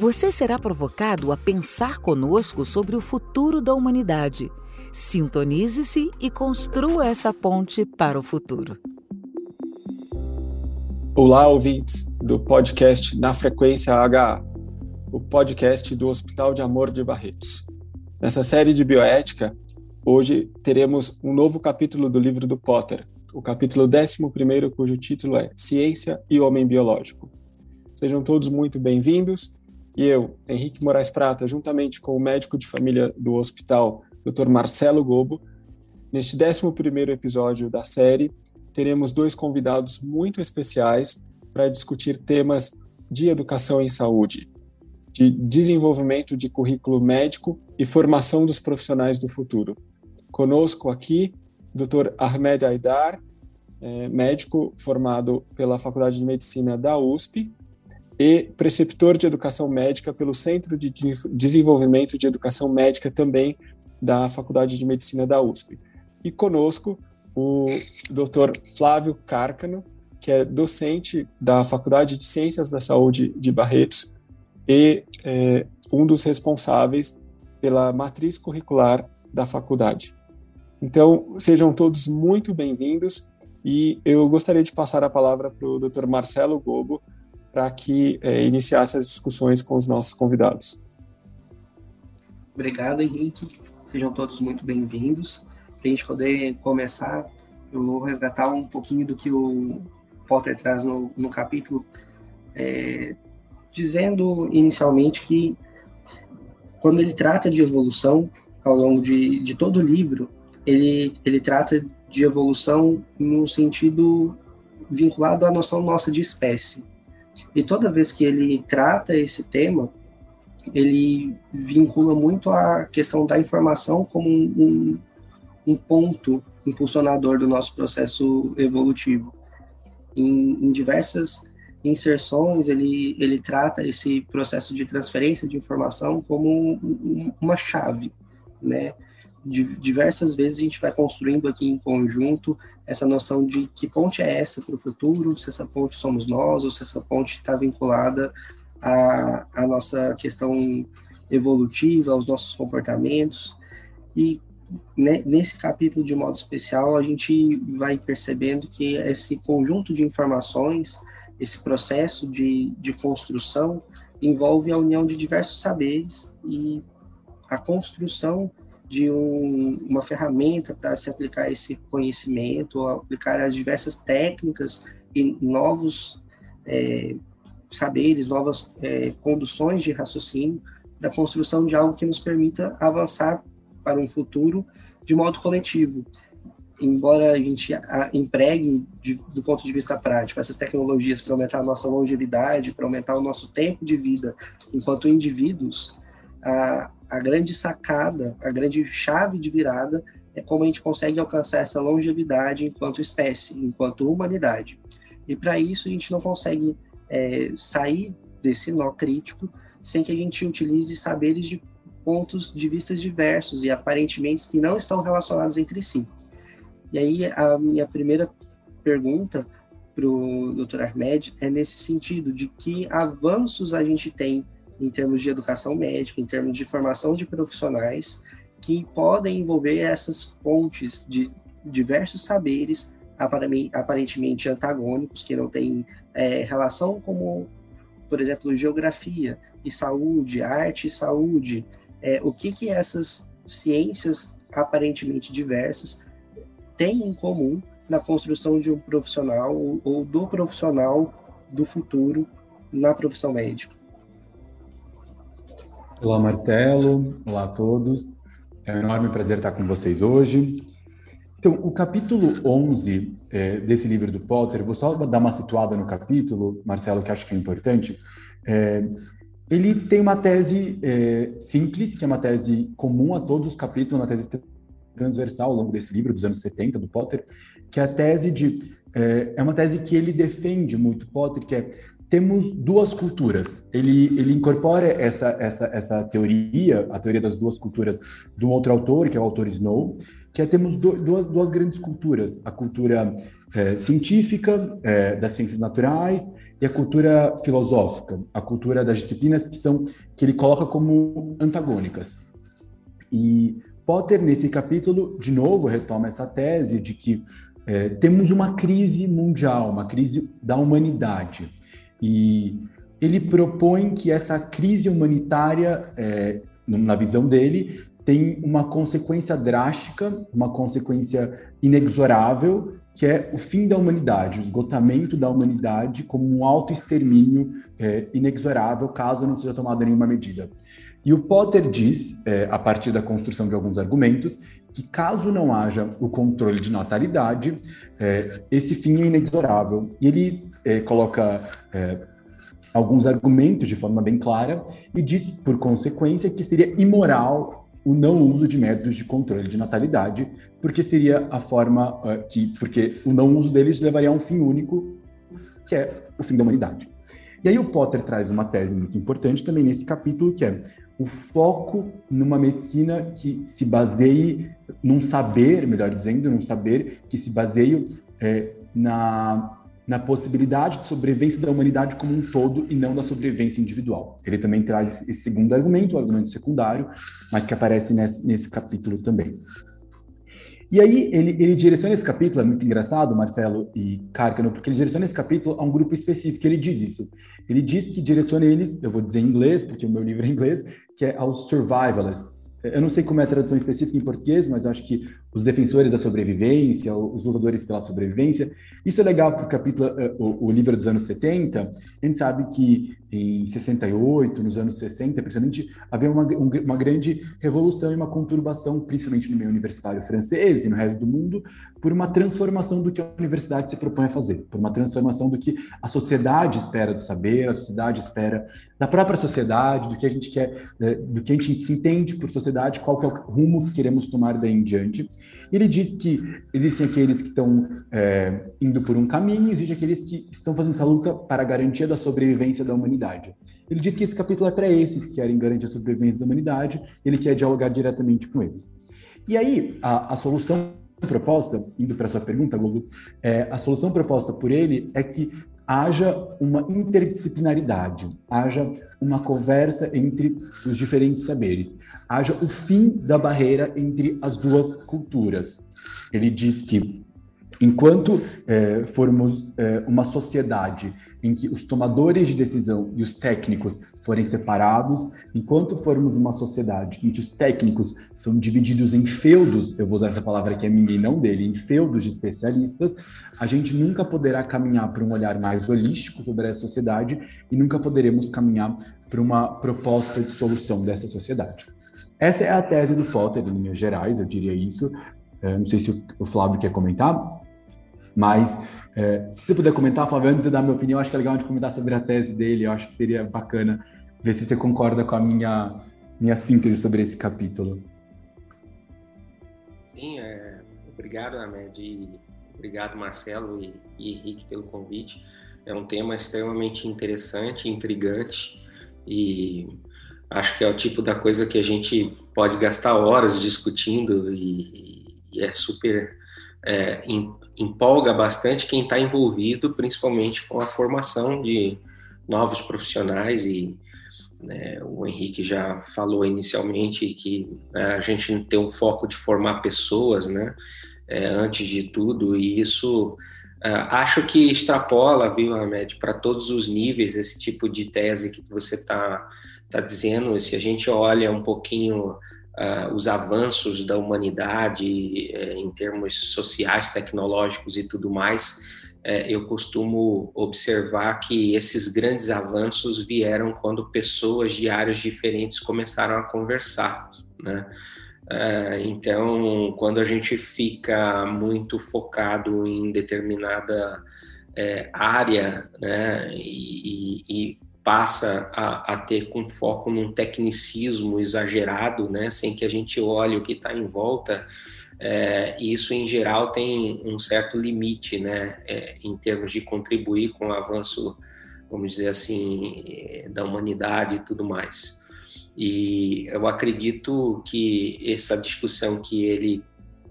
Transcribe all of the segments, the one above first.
Você será provocado a pensar conosco sobre o futuro da humanidade. Sintonize-se e construa essa ponte para o futuro. Olá, ouvintes do podcast Na Frequência HA, o podcast do Hospital de Amor de Barretos. Nessa série de bioética, hoje teremos um novo capítulo do livro do Potter, o capítulo 11, cujo título é Ciência e Homem Biológico. Sejam todos muito bem-vindos e eu, Henrique Moraes Prata, juntamente com o médico de família do hospital, Dr. Marcelo Gobo, neste 11 episódio da série, teremos dois convidados muito especiais para discutir temas de educação em saúde, de desenvolvimento de currículo médico e formação dos profissionais do futuro. Conosco aqui, Dr. Ahmed Aidar, é, médico formado pela Faculdade de Medicina da USP, e preceptor de educação médica pelo Centro de Desenvolvimento de Educação Médica também da Faculdade de Medicina da USP. E conosco o Dr. Flávio Cárcano, que é docente da Faculdade de Ciências da Saúde de Barretos e é, um dos responsáveis pela matriz curricular da faculdade. Então, sejam todos muito bem-vindos e eu gostaria de passar a palavra para o Dr. Marcelo Gobo, para que é, iniciasse as discussões com os nossos convidados. Obrigado, Henrique. Sejam todos muito bem-vindos. Para a gente poder começar, eu vou resgatar um pouquinho do que o Potter traz no, no capítulo, é, dizendo inicialmente que quando ele trata de evolução, ao longo de, de todo o livro, ele, ele trata de evolução no sentido vinculado à noção nossa de espécie. E toda vez que ele trata esse tema, ele vincula muito a questão da informação como um, um ponto impulsionador do nosso processo evolutivo. Em, em, diversas inserções, ele, ele trata esse processo de transferência de informação como um, uma chave, né? Diversas vezes a gente vai construindo aqui em conjunto essa noção de que ponte é essa para o futuro, se essa ponte somos nós, ou se essa ponte está vinculada à, à nossa questão evolutiva, aos nossos comportamentos. E né, nesse capítulo, de modo especial, a gente vai percebendo que esse conjunto de informações, esse processo de, de construção, envolve a união de diversos saberes e a construção de um, uma ferramenta para se aplicar esse conhecimento, aplicar as diversas técnicas e novos é, saberes, novas é, conduções de raciocínio para a construção de algo que nos permita avançar para um futuro de modo coletivo. Embora a gente empregue, de, do ponto de vista prático, essas tecnologias para aumentar a nossa longevidade, para aumentar o nosso tempo de vida enquanto indivíduos, a, a grande sacada, a grande chave de virada é como a gente consegue alcançar essa longevidade enquanto espécie, enquanto humanidade. E para isso a gente não consegue é, sair desse nó crítico sem que a gente utilize saberes de pontos de vistas diversos e aparentemente que não estão relacionados entre si. E aí a minha primeira pergunta para o Dr. Ahmed é nesse sentido de que avanços a gente tem em termos de educação médica, em termos de formação de profissionais, que podem envolver essas pontes de diversos saberes aparentemente antagônicos, que não têm é, relação como, por exemplo, geografia e saúde, arte e saúde, é, o que, que essas ciências aparentemente diversas têm em comum na construção de um profissional ou do profissional do futuro na profissão médica. Olá, Marcelo. Olá a todos. É um enorme prazer estar com vocês hoje. Então, o capítulo 11 é, desse livro do Potter, vou só dar uma situada no capítulo, Marcelo, que acho que é importante. É, ele tem uma tese é, simples, que é uma tese comum a todos os capítulos, uma tese transversal ao longo desse livro, dos anos 70, do Potter, que é a tese de. É, é uma tese que ele defende muito, Potter, que é temos duas culturas. Ele, ele incorpora essa, essa, essa teoria, a teoria das duas culturas, de um outro autor, que é o autor Snow, que é temos do, duas, duas grandes culturas: a cultura é, científica, é, das ciências naturais, e a cultura filosófica, a cultura das disciplinas que são que ele coloca como antagônicas. E Potter nesse capítulo de novo retoma essa tese de que é, temos uma crise mundial, uma crise da humanidade, e ele propõe que essa crise humanitária, é, na visão dele, tem uma consequência drástica, uma consequência inexorável, que é o fim da humanidade, o esgotamento da humanidade como um auto-extermínio é, inexorável caso não seja tomada nenhuma medida. E o Potter diz, é, a partir da construção de alguns argumentos, que caso não haja o controle de natalidade, é, esse fim é inexorável. E ele é, coloca é, alguns argumentos de forma bem clara e diz, por consequência, que seria imoral o não uso de métodos de controle de natalidade, porque seria a forma uh, que, porque o não uso deles levaria a um fim único, que é o fim da humanidade. E aí o Potter traz uma tese muito importante também nesse capítulo, que é o foco numa medicina que se baseie num saber, melhor dizendo, num saber que se baseie é, na na possibilidade de sobrevivência da humanidade como um todo e não da sobrevivência individual. Ele também traz esse segundo argumento, o argumento secundário, mas que aparece nesse, nesse capítulo também. E aí ele, ele direciona esse capítulo, é muito engraçado, Marcelo e Cárcano, porque ele direciona esse capítulo a um grupo específico, ele diz isso. Ele diz que direciona eles, eu vou dizer em inglês, porque o meu livro é em inglês, que é aos survivalists, eu não sei como é a tradução específica em português, mas acho que os defensores da sobrevivência, os lutadores pela sobrevivência, isso é legal para o capítulo, eh, o, o livro dos anos 70. A gente sabe que em 68, nos anos 60, principalmente, havia uma, uma grande revolução e uma conturbação, principalmente no meio universitário francês e no resto do mundo, por uma transformação do que a universidade se propõe a fazer, por uma transformação do que a sociedade espera do saber, a sociedade espera da própria sociedade, do que a gente quer, eh, do que a gente se entende por sociedade, qual que é o rumo que queremos tomar daí em diante. Ele diz que existem aqueles que estão é, indo por um caminho, existem aqueles que estão fazendo essa luta para a garantia da sobrevivência da humanidade. Ele diz que esse capítulo é para esses que querem garantir a sobrevivência da humanidade, ele quer dialogar diretamente com eles. E aí, a, a solução proposta, indo para a sua pergunta, Google, é, a solução proposta por ele é que haja uma interdisciplinaridade, haja uma conversa entre os diferentes saberes, haja o fim da barreira entre as duas culturas. Ele diz que enquanto é, formos é, uma sociedade em que os tomadores de decisão e os técnicos forem separados, enquanto formos uma sociedade em que os técnicos são divididos em feudos, eu vou usar essa palavra que é minha e não dele, em feudos de especialistas, a gente nunca poderá caminhar para um olhar mais holístico sobre essa sociedade e nunca poderemos caminhar para uma proposta de solução dessa sociedade. Essa é a tese do Potter, em linhas gerais, eu diria isso. É, não sei se o Flávio quer comentar, mas é, se você puder comentar, Flávio, antes de dar minha opinião, acho que é legal de comentar sobre a tese dele, eu acho que seria bacana ver se você concorda com a minha, minha síntese sobre esse capítulo. Sim, é, obrigado, Ahmed, obrigado, Marcelo e, e Henrique, pelo convite. É um tema extremamente interessante, intrigante e acho que é o tipo da coisa que a gente pode gastar horas discutindo e, e é super é, empolga bastante quem está envolvido, principalmente com a formação de novos profissionais e né, o Henrique já falou inicialmente que né, a gente tem um foco de formar pessoas, né, é, antes de tudo, e isso uh, acho que extrapola, viu, Ahmed, para todos os níveis esse tipo de tese que você está tá dizendo. Se a gente olha um pouquinho uh, os avanços da humanidade uh, em termos sociais, tecnológicos e tudo mais, uh, eu costumo observar que esses grandes avanços vieram quando pessoas de áreas diferentes começaram a conversar, né? Eh, então, quando a gente fica muito focado em determinada área, né, e, e passa a, a, ter com foco num tecnicismo exagerado, né, sem que a gente olhe o que está em volta, é, isso em geral tem um certo limite, né, é, em termos de contribuir com o avanço, vamos dizer assim, da humanidade e tudo mais. E eu acredito que essa discussão que ele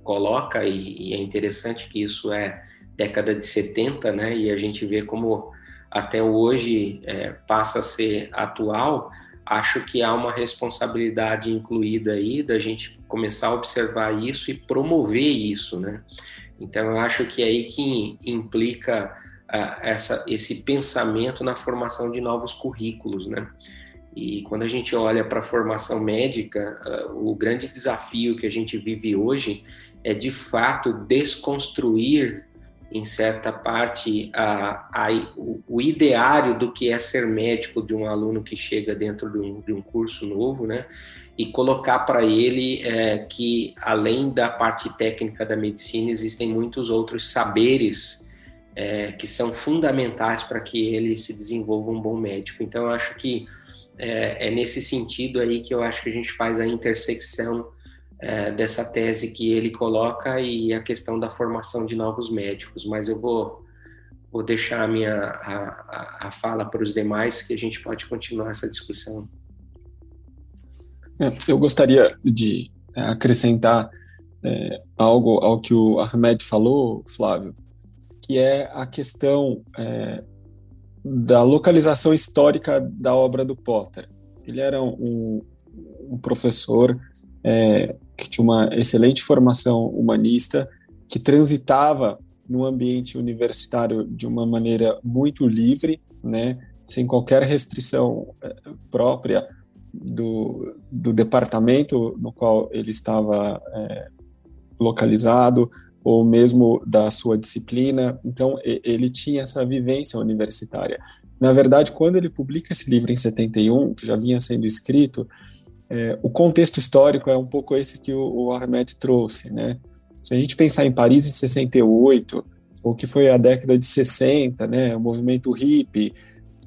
coloca, e, e é interessante que isso é década de 70, né, e a gente vê como até hoje é, passa a ser atual, acho que há uma responsabilidade incluída aí da gente começar a observar isso e promover isso, né? Então eu acho que é aí que implica uh, essa, esse pensamento na formação de novos currículos, né? E quando a gente olha para a formação médica, uh, o grande desafio que a gente vive hoje é de fato desconstruir em certa parte, a, a, o, o, ideário do que é ser médico de um aluno que chega dentro de um, de um curso novo, né? E colocar para ele é, que, além da parte técnica da medicina, existem muitos outros saberes é, que são fundamentais para que ele se desenvolva um bom médico. Então, eu acho que é, é nesse sentido aí que eu acho que a gente faz a intersecção é, dessa tese que ele coloca e a questão da formação de novos médicos. Mas eu vou, vou deixar a minha a, a fala para os demais, que a gente pode continuar essa discussão. É, eu gostaria de é, acrescentar é, algo ao que o Ahmed falou, Flávio, que é a questão é, da localização histórica da obra do Potter. Ele era um, um professor é, que tinha uma excelente formação humanista, que transitava no ambiente universitário de uma maneira muito livre, né, sem qualquer restrição é, própria do, do departamento no qual ele estava é, localizado, ou mesmo da sua disciplina. Então, ele tinha essa vivência universitária. Na verdade, quando ele publica esse livro em 71, que já vinha sendo escrito, é, o contexto histórico é um pouco esse que o, o Ahmed trouxe, né? Se a gente pensar em Paris em 68, ou que foi a década de 60, né, o movimento hippie,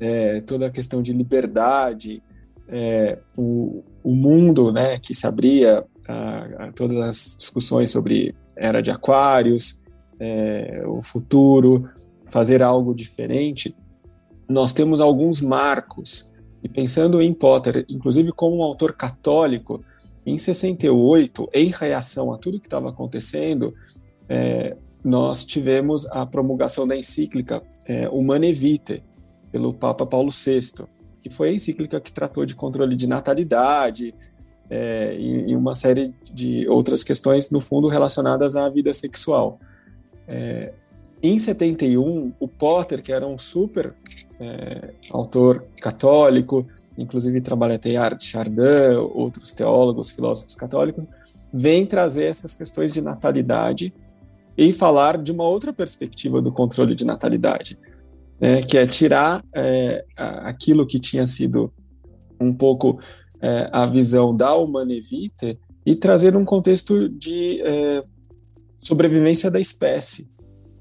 é, toda a questão de liberdade, é, o, o, mundo né, que se abria a, a, todas as discussões sobre era de aquários, é, o futuro, fazer algo diferente, nós temos alguns marcos e pensando em Potter, inclusive como um autor católico, em 68, em reação a tudo que estava acontecendo, é, nós tivemos a promulgação da encíclica é, Humane Vitae, pelo Papa Paulo VI, que foi a encíclica que tratou de controle de natalidade é, e, e, uma série de outras questões, no fundo, relacionadas à vida sexual. É, em 71, o Potter, que era um super é, autor católico, inclusive trabalha Teilhard de Chardin, outros teólogos, filósofos católicos, vem trazer essas questões de natalidade e falar de uma outra perspectiva do controle de natalidade, né, que é tirar é, aquilo que tinha sido um pouco é, a visão da humanevite e trazer um contexto de é, sobrevivência da espécie,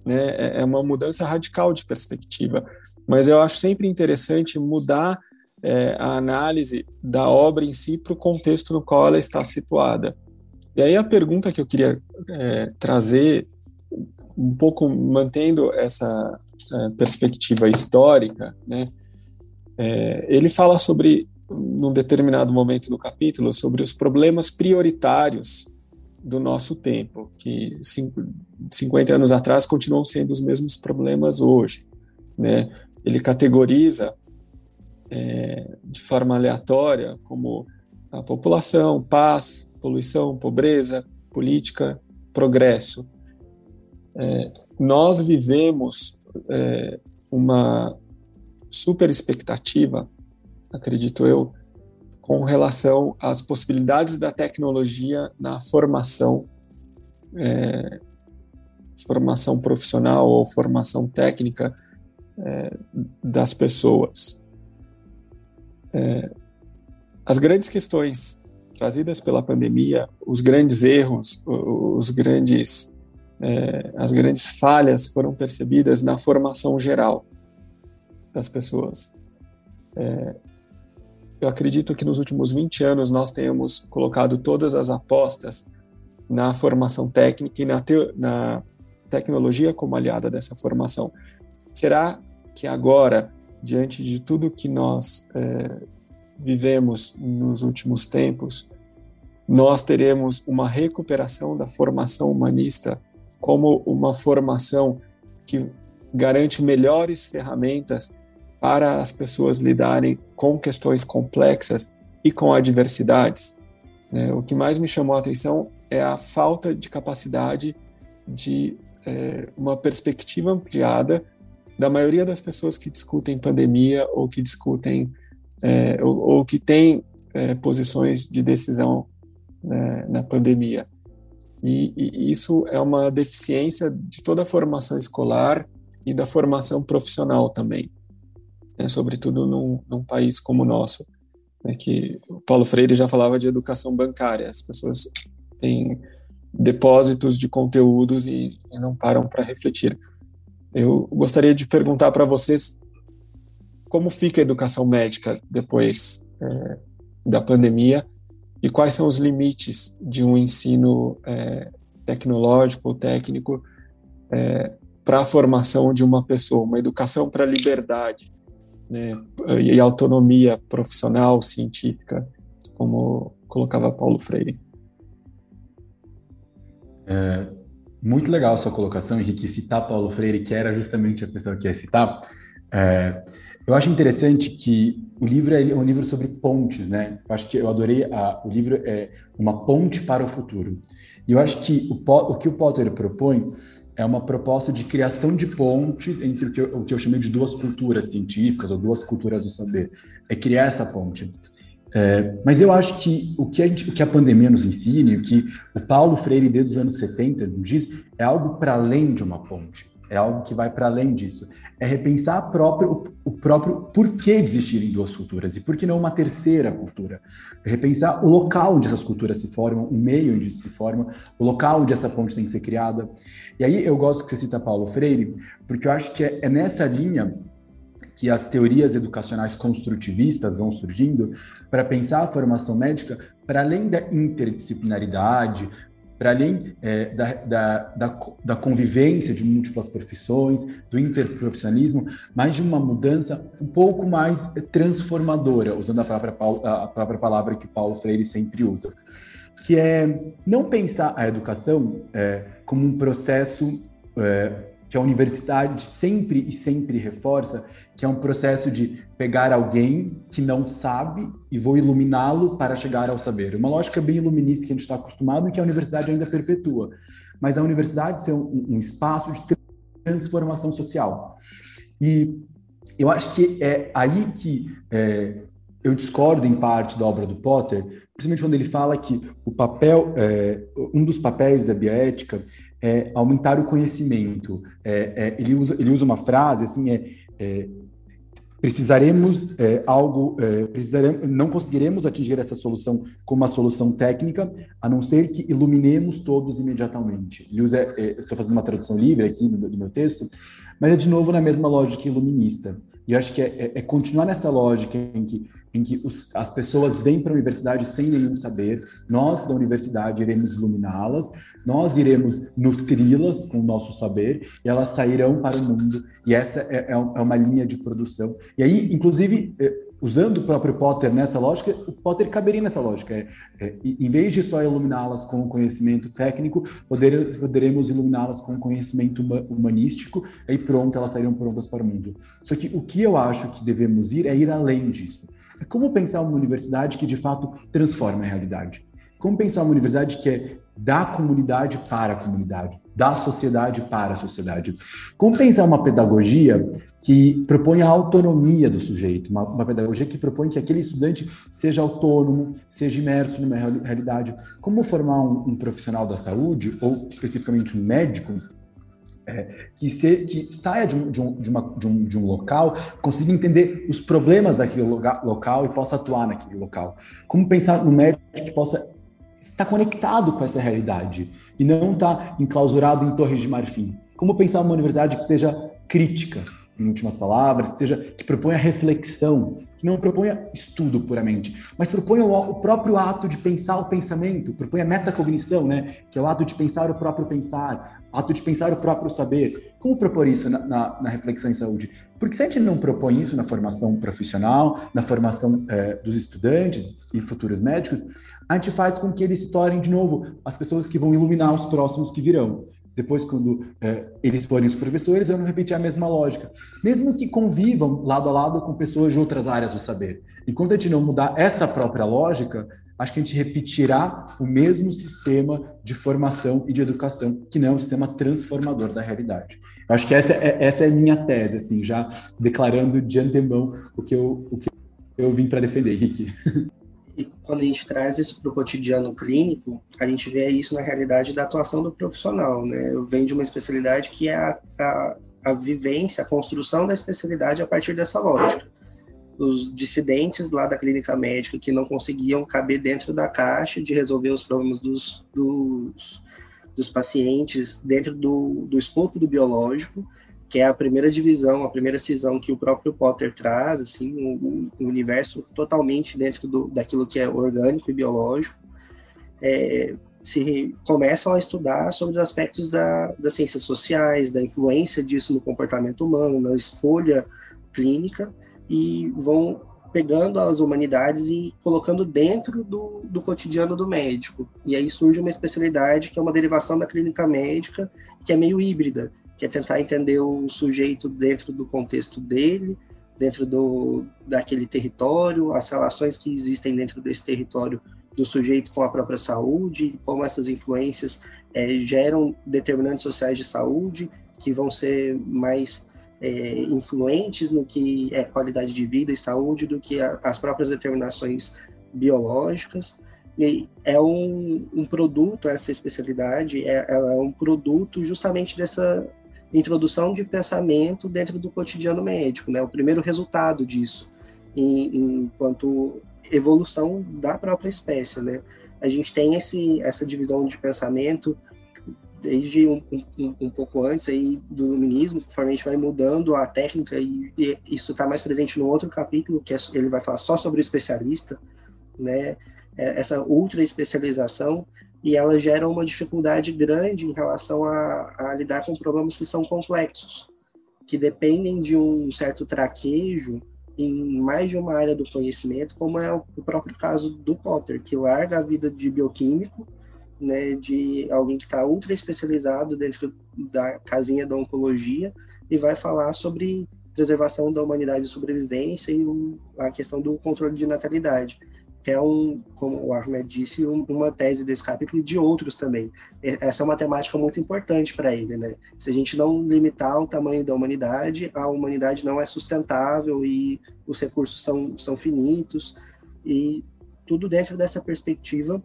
né? É, é uma mudança radical de perspectiva. Mas eu acho sempre interessante mudar é, a análise da obra em si para o contexto no qual ela está situada. E aí a pergunta que eu queria é, trazer, um pouco mantendo essa é, perspectiva histórica, né? É, ele fala sobre, num determinado momento do capítulo, sobre os problemas prioritários do nosso tempo, que 50 anos atrás continuam sendo os mesmos problemas hoje. Né? Ele categoriza é, de forma aleatória como a população, paz, poluição, pobreza, política, progresso. É, nós vivemos é, uma super expectativa, acredito eu, com relação às possibilidades da tecnologia na formação, é, formação profissional ou formação técnica é, das pessoas. É, as grandes questões trazidas pela pandemia, os grandes erros, os grandes, é, as grandes falhas foram percebidas na formação geral das pessoas. É, eu acredito que nos últimos 20 anos nós tenhamos colocado todas as apostas na formação técnica e na, te, na tecnologia como aliada dessa formação. Será que agora, diante de tudo que nós é, vivemos nos últimos tempos, nós teremos uma recuperação da formação humanista como uma formação que garante melhores ferramentas para as pessoas lidarem com questões complexas e com adversidades. É, o que mais me chamou a atenção é a falta de capacidade de é, uma perspectiva ampliada da maioria das pessoas que discutem pandemia ou que discutem é, ou, ou, que têm é, posições de decisão né, na pandemia. E, e, isso é uma deficiência de toda a formação escolar e da formação profissional também, né, sobretudo num, num, país como o nosso, né, que o Paulo Freire já falava de educação bancária, as pessoas têm depósitos de conteúdos e, e não param para refletir. Eu gostaria de perguntar para vocês como fica a educação médica depois é, da pandemia e quais são os limites de um ensino é, tecnológico ou técnico é, para a formação de uma pessoa, uma educação para a liberdade né, e autonomia profissional, científica, como colocava Paulo Freire. É, muito legal sua colocação, Henrique, citar Paulo Freire, que era justamente a pessoa que ia citar. É, eu acho interessante que o livro é um livro sobre pontes, né? Eu acho que eu adorei a, o livro é uma ponte para o futuro. E eu acho que o, o que o Potter propõe é uma proposta de criação de pontes entre o que, eu, o que eu chamei de duas culturas científicas ou duas culturas do saber. É criar essa ponte. É, mas eu acho que o que, a gente, o que a pandemia nos ensina, o que o Paulo Freire desde os anos 70 nos diz, é algo para além de uma ponte. É algo que vai para além disso é repensar o próprio porquê existirem duas culturas e por que não uma terceira cultura. É repensar o local onde essas culturas se formam, o meio onde se formam, o local onde essa ponte tem que ser criada. E aí eu gosto que você cita Paulo Freire, porque eu acho que é, é nessa linha que as teorias educacionais construtivistas vão surgindo para pensar a formação médica para além da interdisciplinaridade, para além é, da, da, da, da, convivência de múltiplas profissões, do interprofissionalismo, mas de uma mudança um pouco mais transformadora, usando a própria, a própria palavra que Paulo Freire sempre usa, que é não pensar a educação é, como um processo é, que a universidade sempre e sempre reforça, que é um processo de pegar alguém que não sabe e vou iluminá-lo para chegar ao saber. Uma lógica bem iluminista que a gente está acostumado e que a universidade ainda perpetua. Mas a universidade ser um, um espaço de transformação social. E eu acho que é aí que é, eu discordo em parte da obra do Potter, principalmente quando ele fala que o papel, é, um dos papéis da bioética é aumentar o conhecimento. É, é, ele, usa, ele usa uma frase assim, é, é precisaremos é, algo, é, precisaremos, não conseguiremos atingir essa solução com uma solução técnica, a não ser que iluminemos todos imediatamente. Ele usa, estou fazendo uma tradução livre aqui do, meu texto, mas é de novo na mesma lógica iluminista. E eu acho que é, é, é continuar nessa lógica em que, em que os, as pessoas vêm para a universidade sem nenhum saber, nós da universidade iremos iluminá-las, nós iremos nutri-las com o nosso saber, e elas sairão para o mundo, e essa é, é, é uma linha de produção. E aí, inclusive, é, usando o próprio Potter nessa lógica, o Potter caberia nessa lógica. É, é, em vez de só iluminá-las com conhecimento técnico, poder, poderemos iluminá-las com conhecimento humanístico, e pronto, elas sairiam prontas para o mundo. Só que o que eu acho que devemos ir é ir além disso. É como pensar uma universidade que de fato transforma a realidade. Como pensar uma universidade que é da comunidade para a comunidade, da sociedade para a sociedade. Como pensar uma pedagogia que propõe a autonomia do sujeito, uma, uma, pedagogia que propõe que aquele estudante seja autônomo, seja imerso numa realidade. Como formar um, um profissional da saúde, ou especificamente um médico, é, que, se, que, saia de um, de, um, de, uma, um, de um local, consiga entender os problemas daquele local e possa atuar naquele local. Como pensar no médico que possa está conectado com essa realidade e não está enclausurado em torres de marfim. Como pensar uma universidade que seja crítica, em últimas palavras, seja que proponha reflexão, que não proponha estudo puramente, mas proponha o, o, próprio ato de pensar o pensamento, proponha metacognição, né, que é o ato de pensar o próprio pensar, ato de pensar o próprio saber. Como propor isso na, na, na reflexão em saúde? Porque se a gente não propõe isso na formação profissional, na formação é, dos estudantes e futuros médicos, a gente faz com que eles se tornem, de novo, as pessoas que vão iluminar os próximos que virão. Depois, quando é, eles forem os professores, não repetir a mesma lógica. Mesmo que convivam lado a lado com pessoas de outras áreas do saber. Enquanto a gente não mudar essa própria lógica, acho que a gente repetirá o mesmo sistema de formação e de educação, que não é um sistema transformador da realidade. Acho que essa é, essa é minha tese, assim, já declarando de antemão o que eu, o que eu vim para defender, Henrique. E quando a gente traz isso para o cotidiano clínico, a gente vê isso na realidade da atuação do profissional, né? Eu venho de uma especialidade que é a, a, a vivência, a construção da especialidade a partir dessa lógica. Os dissidentes lá da clínica médica que não conseguiam caber dentro da caixa de resolver os problemas dos, dos, dos pacientes dentro do, do escopo do biológico, que é a primeira divisão, a primeira cisão que o próprio Potter traz, assim, um, um universo totalmente dentro do, daquilo que é orgânico e biológico, é, se começam a estudar sobre os aspectos da, das ciências sociais, da influência disso no comportamento humano, na escolha clínica, e vão pegando as humanidades e colocando dentro do, do cotidiano do médico. E aí surge uma especialidade que é uma derivação da clínica médica, que é meio híbrida, que é tentar entender o sujeito dentro do contexto dele, dentro do, daquele território, as relações que existem dentro desse território do sujeito com a própria saúde, como essas influências é, geram determinantes sociais de saúde que vão ser mais é, influentes no que é qualidade de vida e saúde do que a, as próprias determinações biológicas. E é um, um produto, essa especialidade, é, é um produto justamente dessa introdução de pensamento dentro do cotidiano médico, né? O primeiro resultado disso, em, enquanto evolução da própria espécie, né? A gente tem esse, essa divisão de pensamento desde um, um, um pouco antes aí do iluminismo, conforme a gente vai mudando a técnica e, e isso está mais presente no outro capítulo que é, ele vai falar só sobre o especialista, né? É, essa ultra especialização e ela gera uma dificuldade grande em relação a, a, lidar com problemas que são complexos, que dependem de um certo traquejo em mais de uma área do conhecimento, como é o próprio caso do Potter, que larga a vida de bioquímico, né, de alguém que está ultra especializado dentro da casinha da oncologia e vai falar sobre preservação da humanidade e sobrevivência e a questão do controle de natalidade que é um, como o Ahmed disse, um, uma tese desse capítulo e de outros também. Essa é uma temática muito importante para ele, né? Se a gente não limitar o tamanho da humanidade, a humanidade não é sustentável e os recursos são, são finitos e tudo dentro dessa perspectiva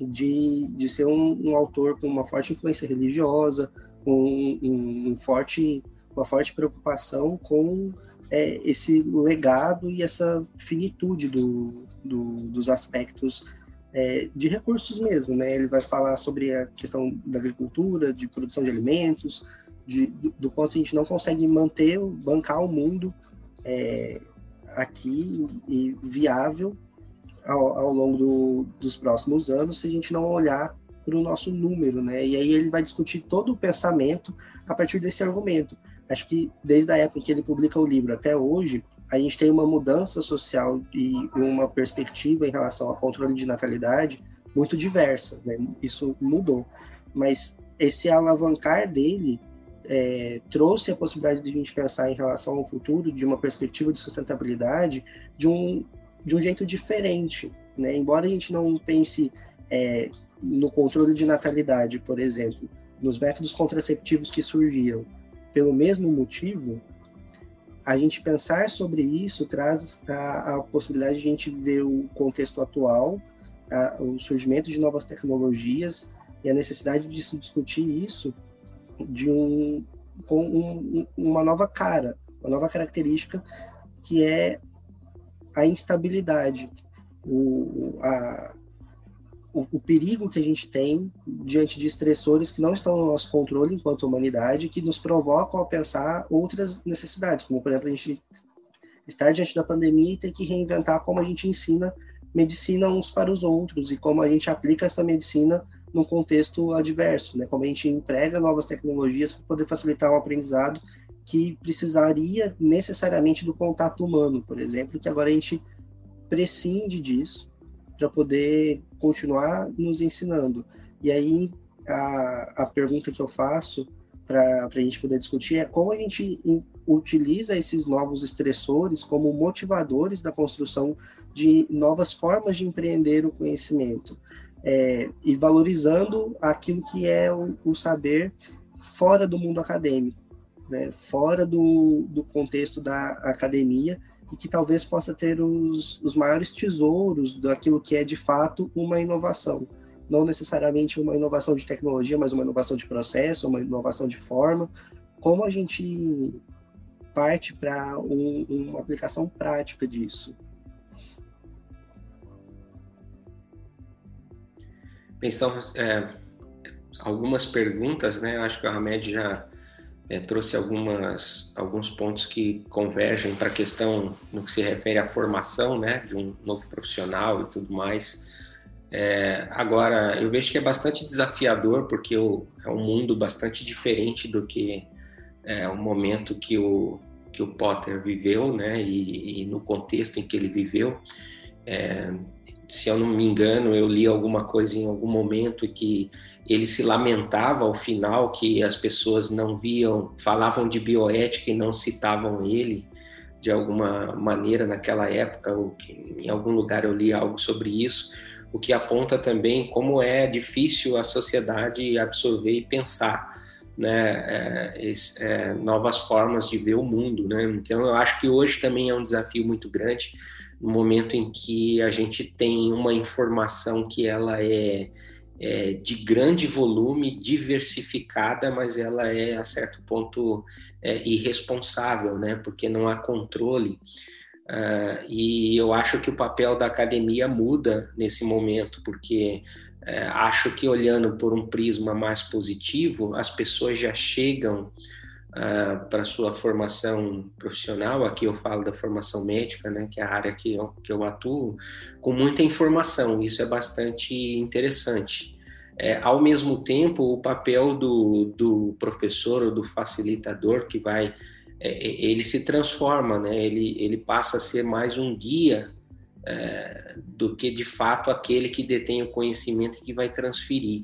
de, de ser um, um autor com uma forte influência religiosa, com um, um forte, uma forte preocupação com é, esse legado e essa finitude do, do, dos aspectos é, de recursos mesmo, né? Ele vai falar sobre a questão da agricultura, de produção de alimentos, de, do, do quanto a gente não consegue manter, bancar o mundo é, aqui e viável ao, ao longo do, dos próximos anos se a gente não olhar para o nosso número, né? E aí ele vai discutir todo o pensamento a partir desse argumento. Acho que desde a época que ele publica o livro até hoje, a gente tem uma mudança social e uma perspectiva em relação ao controle de natalidade muito diversa, né? Isso mudou, mas esse alavancar dele é, trouxe a possibilidade de a gente pensar em relação ao futuro de uma perspectiva de sustentabilidade de um de um jeito diferente, né? Embora a gente não pense é, no controle de natalidade, por exemplo, nos métodos contraceptivos que surgiram pelo mesmo motivo, a gente pensar sobre isso traz a, a possibilidade de a gente ver o contexto atual, a, o surgimento de novas tecnologias e a necessidade de se discutir isso de um, com um, uma nova cara, uma nova característica que é a instabilidade, o, a, o, o, perigo que a gente tem diante de estressores que não estão no nosso controle enquanto humanidade, que nos provocam a pensar outras necessidades, como, por exemplo, a gente estar diante da pandemia e ter que reinventar como a gente ensina medicina uns para os outros e como a gente aplica essa medicina num contexto adverso, né? Como a gente emprega novas tecnologias para poder facilitar o aprendizado que precisaria necessariamente do contato humano, por exemplo, que agora a gente prescinde disso para poder continuar nos ensinando. E aí a, a pergunta que eu faço para a gente poder discutir é como a gente utiliza esses novos estressores como motivadores da construção de novas formas de empreender o conhecimento é, e valorizando aquilo que é o, o, saber fora do mundo acadêmico, né, fora do, do contexto da academia e que talvez possa ter os, os maiores tesouros daquilo que é de fato uma inovação. Não necessariamente uma inovação de tecnologia, mas uma inovação de processo, uma inovação de forma. Como a gente parte para um, uma aplicação prática disso? Pensamos é, algumas perguntas, né? Eu acho que o Ahmed já é, trouxe algumas, alguns pontos que convergem para a questão no que se refere à formação né, de um novo profissional e tudo mais. É, agora, eu vejo que é bastante desafiador, porque o, é um mundo bastante diferente do que é, o momento que o, que o Potter viveu, né, e, e no contexto em que ele viveu. É, se eu não me engano, eu li alguma coisa em algum momento que ele se lamentava ao final que as pessoas não viam, falavam de bioética e não citavam ele de alguma maneira naquela época, ou em algum lugar eu li algo sobre isso, o que aponta também como é difícil a sociedade absorver e pensar né, é, é, novas formas de ver o mundo. Né? Então, eu acho que hoje também é um desafio muito grande, no momento em que a gente tem uma informação que ela é é, de grande volume, diversificada, mas ela é, a certo ponto, é, irresponsável, né? porque não há controle. Uh, e eu acho que o papel da academia muda nesse momento, porque é, acho que olhando por um prisma mais positivo, as pessoas já chegam uh, para sua formação profissional, aqui eu falo da formação médica, né, que é a área que eu, que eu atuo, com muita informação, isso é bastante interessante. É, ao mesmo tempo, o papel do, do professor ou do facilitador que vai, é, é, ele se transforma, né? ele, ele passa a ser mais um guia é, do que de fato aquele que detém o conhecimento e que vai transferir.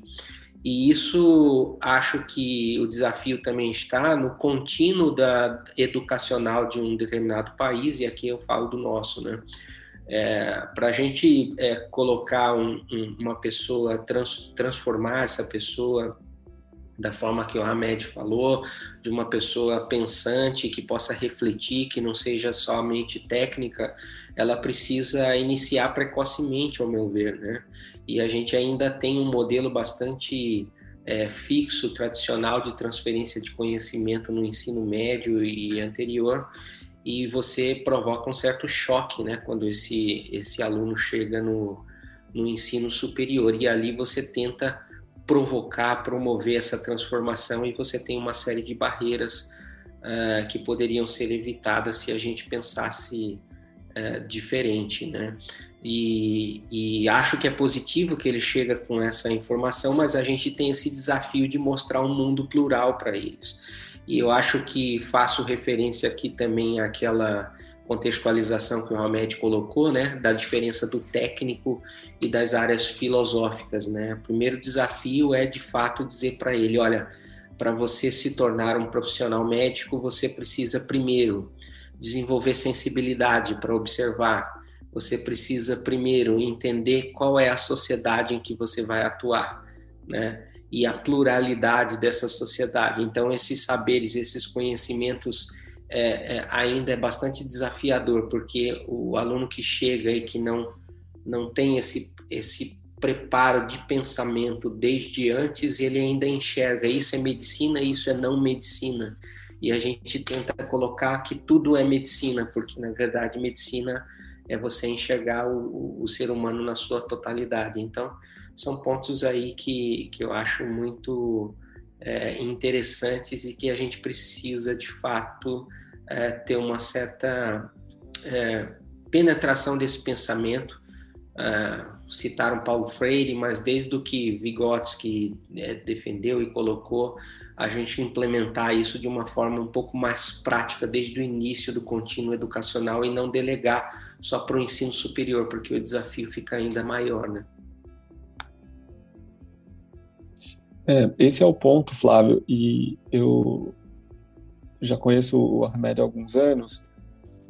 E isso acho que o desafio também está no contínuo da educacional de um determinado país, e aqui eu falo do nosso, né? É, para a gente é, colocar um, um, uma pessoa, trans, transformar essa pessoa da forma que o Hamed falou, de uma pessoa pensante que possa refletir, que não seja somente técnica, ela precisa iniciar precocemente, ao meu ver, né? E a gente ainda tem um modelo bastante é, fixo, tradicional de transferência de conhecimento no ensino médio e anterior, e você provoca um certo choque, né, quando esse esse aluno chega no, no ensino superior e ali você tenta provocar, promover essa transformação e você tem uma série de barreiras uh, que poderiam ser evitadas se a gente pensasse uh, diferente, né? E, e, acho que é positivo que ele chega com essa informação, mas a gente tem esse desafio de mostrar um mundo plural para eles. E eu acho que faço referência aqui também àquela contextualização que o Hamed colocou, né, da diferença do técnico e das áreas filosóficas, né? O primeiro desafio é de fato dizer para ele, olha, para você se tornar um profissional médico, você precisa primeiro desenvolver sensibilidade para observar. Você precisa primeiro entender qual é a sociedade em que você vai atuar, né? e a pluralidade dessa sociedade. Então, esses saberes, esses conhecimentos é, é, ainda é bastante desafiador, porque o aluno que chega e que não, não tem esse, esse preparo de pensamento desde antes, ele ainda enxerga isso é medicina, isso é não medicina. E a gente tenta colocar que tudo é medicina, porque na verdade medicina é você enxergar o, o ser humano na sua totalidade. Então, são pontos aí que, que eu acho muito é, interessantes e que a gente precisa, de fato, é, ter uma certa é, penetração desse pensamento. Uh, citaram Paulo Freire, mas desde o que Vygotsky né, defendeu e colocou, a gente implementar isso de uma forma um pouco mais prática desde o início do contínuo educacional e não delegar só para o ensino superior, porque o desafio fica ainda maior, né? É, esse é o ponto, Flávio, e eu já conheço o Ahmed há alguns anos,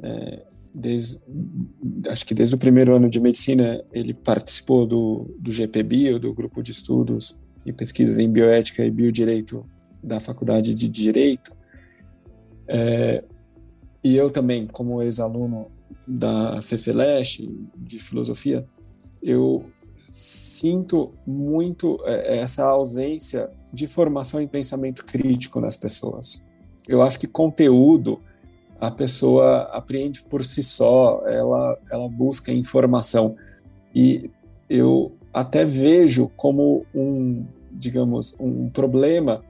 é, desde, acho que desde o primeiro ano de medicina ele participou do, do GPBio, do Grupo de Estudos e Pesquisas em Bioética e Biodireito da Faculdade de Direito, é, e eu também, como ex-aluno da FEFELESH, de Filosofia, eu sinto muito é, essa ausência de formação em pensamento crítico nas pessoas. Eu acho que conteúdo a pessoa apreende por si só, ela, ela busca informação. E eu até vejo como um, digamos, um problema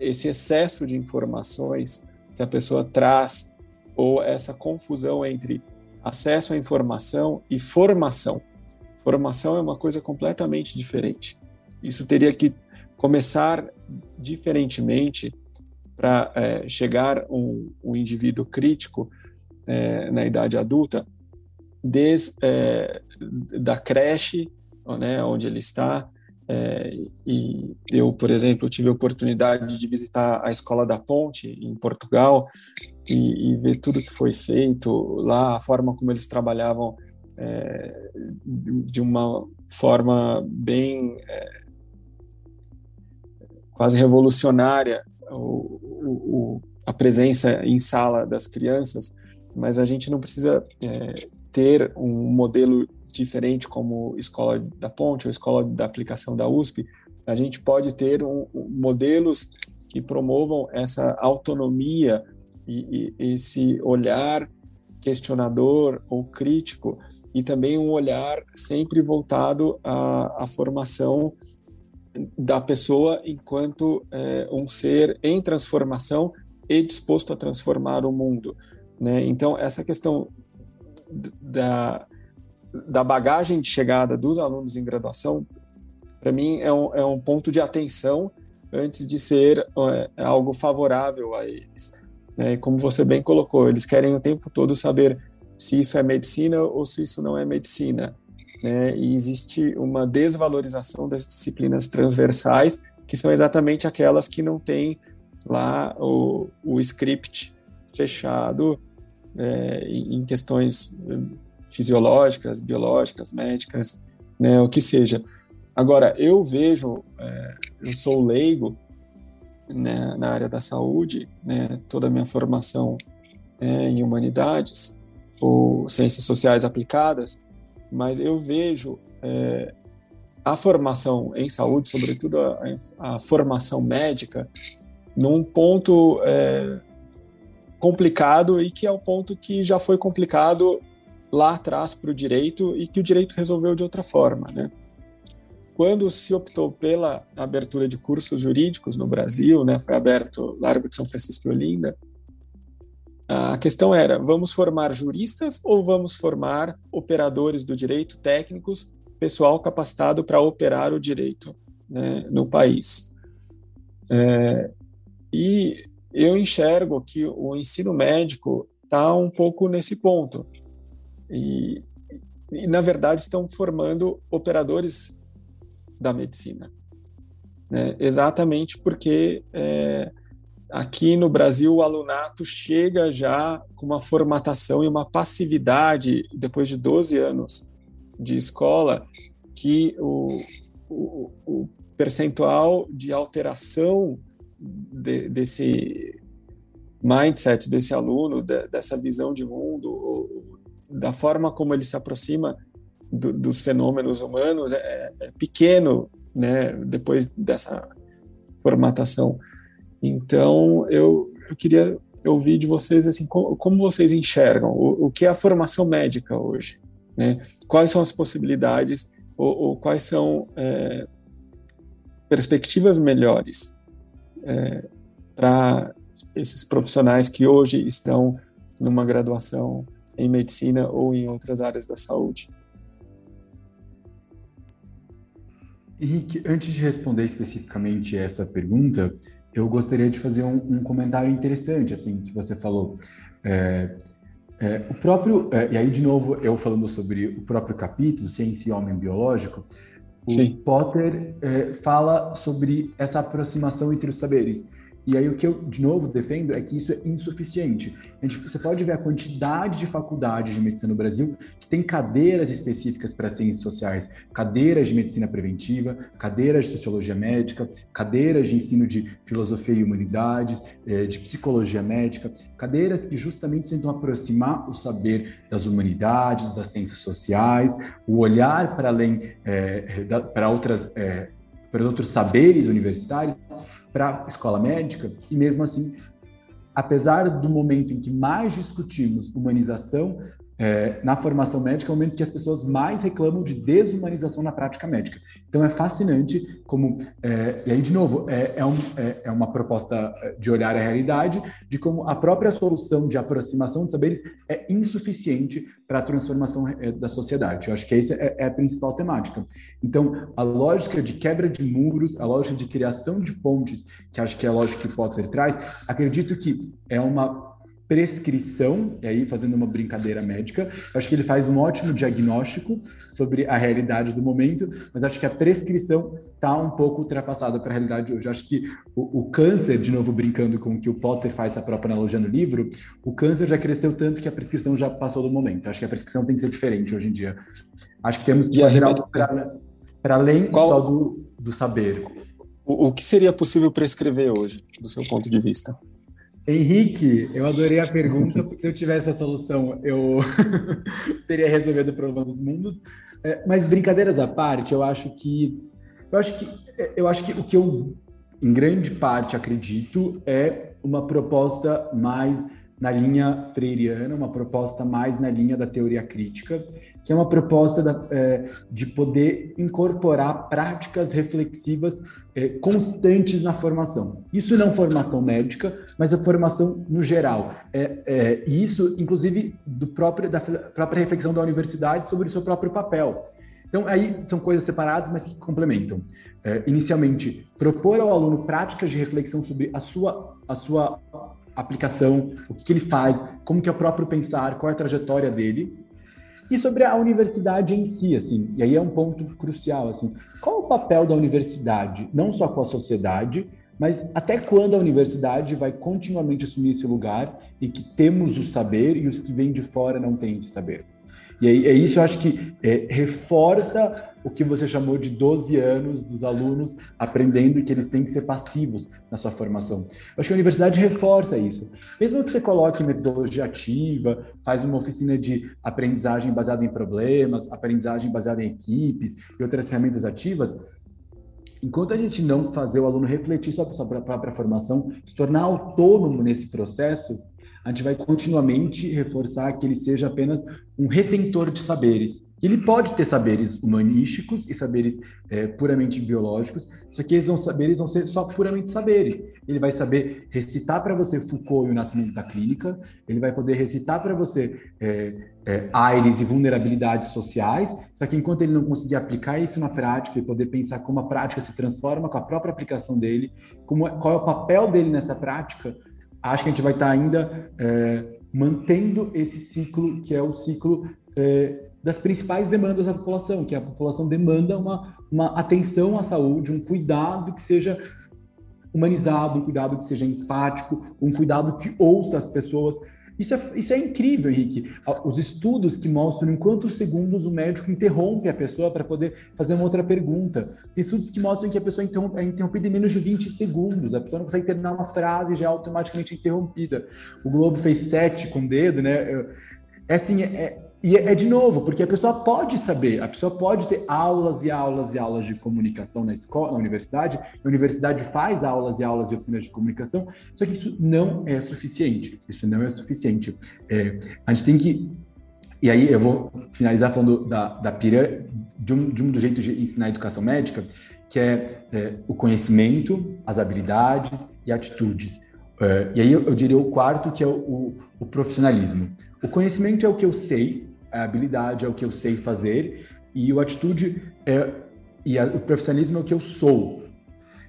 esse excesso de informações que a pessoa traz ou essa confusão entre acesso à informação e formação. Formação é uma coisa completamente diferente. Isso teria que começar diferentemente para é, chegar um, um, indivíduo crítico é, na idade adulta, desde é, da creche, né, onde ele está. É, e eu, por exemplo, tive a oportunidade de visitar a Escola da Ponte em Portugal e, e ver tudo que foi feito lá, a forma como eles trabalhavam é, de uma forma bem é, quase revolucionária o, o, a presença em sala das crianças, mas a gente não precisa é, ter um modelo diferente como escola da Ponte ou escola da aplicação da USP. A gente pode ter um, modelos que promovam essa autonomia e, e esse olhar questionador ou crítico e também um olhar sempre voltado à, à formação da pessoa enquanto é, um ser em transformação e disposto a transformar o mundo. Né? Então, essa questão da, da bagagem de chegada dos alunos em graduação, para mim, é um, é um ponto de atenção antes de ser é, algo favorável a eles. Né? Como você bem colocou, eles querem o tempo todo saber se isso é medicina ou se isso não é medicina. Né? E existe uma desvalorização das disciplinas transversais, que são exatamente aquelas que não têm lá o, o script fechado é, em questões fisiológicas, biológicas, médicas, né, o que seja. Agora, eu vejo, é, eu sou leigo, né, na área da saúde, né, toda a minha formação é, em humanidades ou ciências sociais aplicadas, mas eu vejo é, a formação em saúde, sobretudo a, a formação médica, num ponto é, complicado e que é o ponto que já foi complicado lá atrás para o direito e que o direito resolveu de outra forma, né? quando se optou pela abertura de cursos jurídicos no Brasil, né, foi aberto Largo de São Francisco e Olinda, a questão era: vamos formar juristas ou vamos formar operadores do direito, técnicos, pessoal capacitado para operar o direito né, no país? É, e eu enxergo que o ensino médico está um pouco nesse ponto. E, e, na verdade, estão formando operadores da medicina. Né? Exatamente porque é, aqui no Brasil o alunato chega já com uma formatação e uma passividade, depois de 12 anos de escola, que o, o, o percentual de alteração de, desse mindset desse aluno, de, dessa visão de mundo, da forma como ele se aproxima do, dos fenômenos humanos é, é, pequeno, né, depois dessa formatação. Então, eu, eu queria ouvir de vocês assim, como, como vocês enxergam o, o, que é a formação médica hoje? Né? Quais são as possibilidades ou, ou quais são é, perspectivas melhores é, para esses profissionais que hoje estão numa graduação em medicina ou em outras áreas da saúde? Henrique, antes de responder especificamente essa pergunta, eu gostaria de fazer um, um comentário interessante, assim, que você falou. É, é, o próprio, é, e aí de novo eu falando sobre o próprio capítulo, Ciência e Homem Biológico, o Sim. Potter é, fala sobre essa aproximação entre os saberes. E aí o que eu, de novo, defendo é que isso é insuficiente. A gente, você pode ver a quantidade de faculdades de medicina no Brasil que tem cadeiras específicas para ciências sociais, cadeiras de medicina preventiva, cadeiras de sociologia médica, cadeiras de ensino de filosofia e humanidades, eh, de psicologia médica, cadeiras que justamente tentam aproximar o saber das humanidades, das ciências sociais, o olhar para além, é, para outras... É, para outros saberes universitários, para a escola médica, e mesmo assim, apesar do momento em que mais discutimos humanização, é, na formação médica é o momento que as pessoas mais reclamam de desumanização na prática médica. Então é fascinante como, é, e aí de novo, é, é, um, é, é uma proposta de olhar a realidade, de como a própria solução de aproximação de saberes é insuficiente para a transformação é, da sociedade. Eu acho que essa é, é a principal temática. Então, a lógica de quebra de muros, a lógica de criação de pontes, que acho que é a lógica que Potter traz, acredito que é uma prescrição, e aí fazendo uma brincadeira médica, acho que ele faz um ótimo diagnóstico sobre a realidade do momento, mas acho que a prescrição está um pouco ultrapassada para a realidade hoje. Acho que o, o, câncer, de novo brincando com o que o Potter faz a própria analogia no livro, o câncer já cresceu tanto que a prescrição já passou do momento. Acho que a prescrição tem que ser diferente hoje em dia. Acho que temos que fazer algo para além Qual... só do, do saber. O, o que seria possível prescrever hoje, do seu ponto de vista? Henrique, eu adorei a pergunta, porque se eu tivesse a solução, eu teria resolvido o problema dos mundos. É, mas brincadeiras à parte, eu acho que eu acho que eu acho que o que eu em grande parte acredito é uma proposta mais na linha freiriana, uma proposta mais na linha da teoria crítica, que é uma proposta da, é, de poder incorporar práticas reflexivas é, constantes na formação. Isso não formação médica, mas a formação no geral. É, é, e isso, inclusive, do próprio, da própria reflexão da universidade sobre o seu próprio papel. Então, aí são coisas separadas, mas que complementam. É, inicialmente, propor ao aluno práticas de reflexão sobre a sua, a sua aplicação, o que, que ele faz, como que é o próprio pensar, qual é a trajetória dele, e sobre a universidade em si, assim, e aí é um ponto crucial, assim, qual o papel da universidade, não só com a sociedade, mas até quando a universidade vai continuamente assumir esse lugar e que temos o saber e os que vêm de fora não têm esse saber? E aí, é isso eu acho que é, reforça o que você chamou de 12 anos dos alunos aprendendo que eles têm que ser passivos na sua formação. Eu acho que a universidade reforça isso. Mesmo que você coloque metodologia ativa, faz uma oficina de aprendizagem baseada em problemas, aprendizagem baseada em equipes e outras ferramentas ativas, enquanto a gente não fazer o aluno refletir sobre a sua própria formação, se tornar autônomo nesse processo, a gente vai continuamente reforçar que ele seja apenas um retentor de saberes. Ele pode ter saberes humanísticos e saberes é, puramente biológicos, só que esses saberes vão ser só puramente saberes. Ele vai saber recitar para você Foucault e o Nascimento da Clínica, ele vai poder recitar para você é, é, Aires e vulnerabilidades sociais, só que enquanto ele não conseguir aplicar isso na prática e poder pensar como a prática se transforma com a própria aplicação dele, como, é, qual é o papel dele nessa prática, acho que a gente vai estar ainda é, mantendo esse ciclo, que é o ciclo é, das principais demandas da população, que a população demanda uma, uma atenção à saúde, um cuidado que seja humanizado, um cuidado que seja empático, um cuidado que ouça as pessoas. Isso é, isso é incrível, Henrique. Os estudos que mostram em quantos segundos o médico interrompe a pessoa para poder fazer uma outra pergunta. Tem estudos que mostram que a pessoa é interrompida em menos de 20 segundos. A pessoa não consegue terminar uma frase e já é automaticamente interrompida. O Globo fez sete com o dedo, né? É assim, é, e é, é de novo, porque a pessoa pode saber, a pessoa pode ter aulas e aulas e aulas de comunicação na escola, na universidade, a universidade faz aulas e aulas de oficinas de comunicação, só que isso não é suficiente. Isso não é suficiente. É, a gente tem que E aí eu vou finalizar falando da, da pirâmide, de um, de um dos jeitos de ensinar educação médica, que é, é o conhecimento, as habilidades e atitudes. É, e aí eu, eu, diria o quarto, que é o, o, o, profissionalismo. O conhecimento é o que eu sei, a habilidade é o que eu sei fazer, e o atitude é, e a, o profissionalismo é o que eu sou.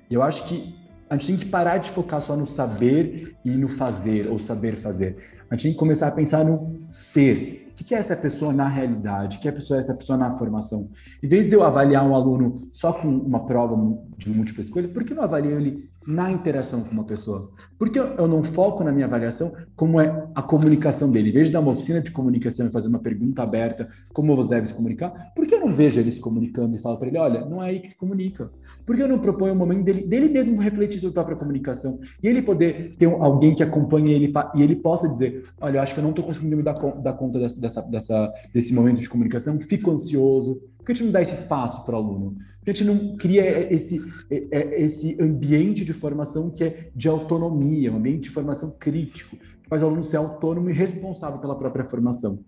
Eu acho que a gente tem que parar de focar só no saber e no fazer, ou saber fazer. A gente tem que começar a pensar no ser. O que é essa pessoa na realidade? O que é essa pessoa na formação? Em vez de eu avaliar um aluno só com uma prova de múltipla escolha, por que não avalio ele na interação com uma pessoa? Por que eu não foco na minha avaliação como é a comunicação dele? Em vez de dar uma oficina de comunicação e fazer uma pergunta aberta, como você deve se comunicar, por que eu não vejo ele se comunicando e falo para ele, olha, não é aí que se comunica? Por que eu não proponho um momento dele, dele mesmo refletir sobre a própria comunicação e ele poder ter alguém que acompanhe ele e ele possa dizer, olha, eu acho que eu não estou conseguindo me dar, dar conta dessa, dessa, dessa, desse momento de comunicação, fico ansioso. Por que a gente não dá esse espaço para o aluno? A gente não cria esse, esse ambiente de formação que é de autonomia, um ambiente de formação crítico, que faz o aluno ser autônomo e responsável pela própria formação?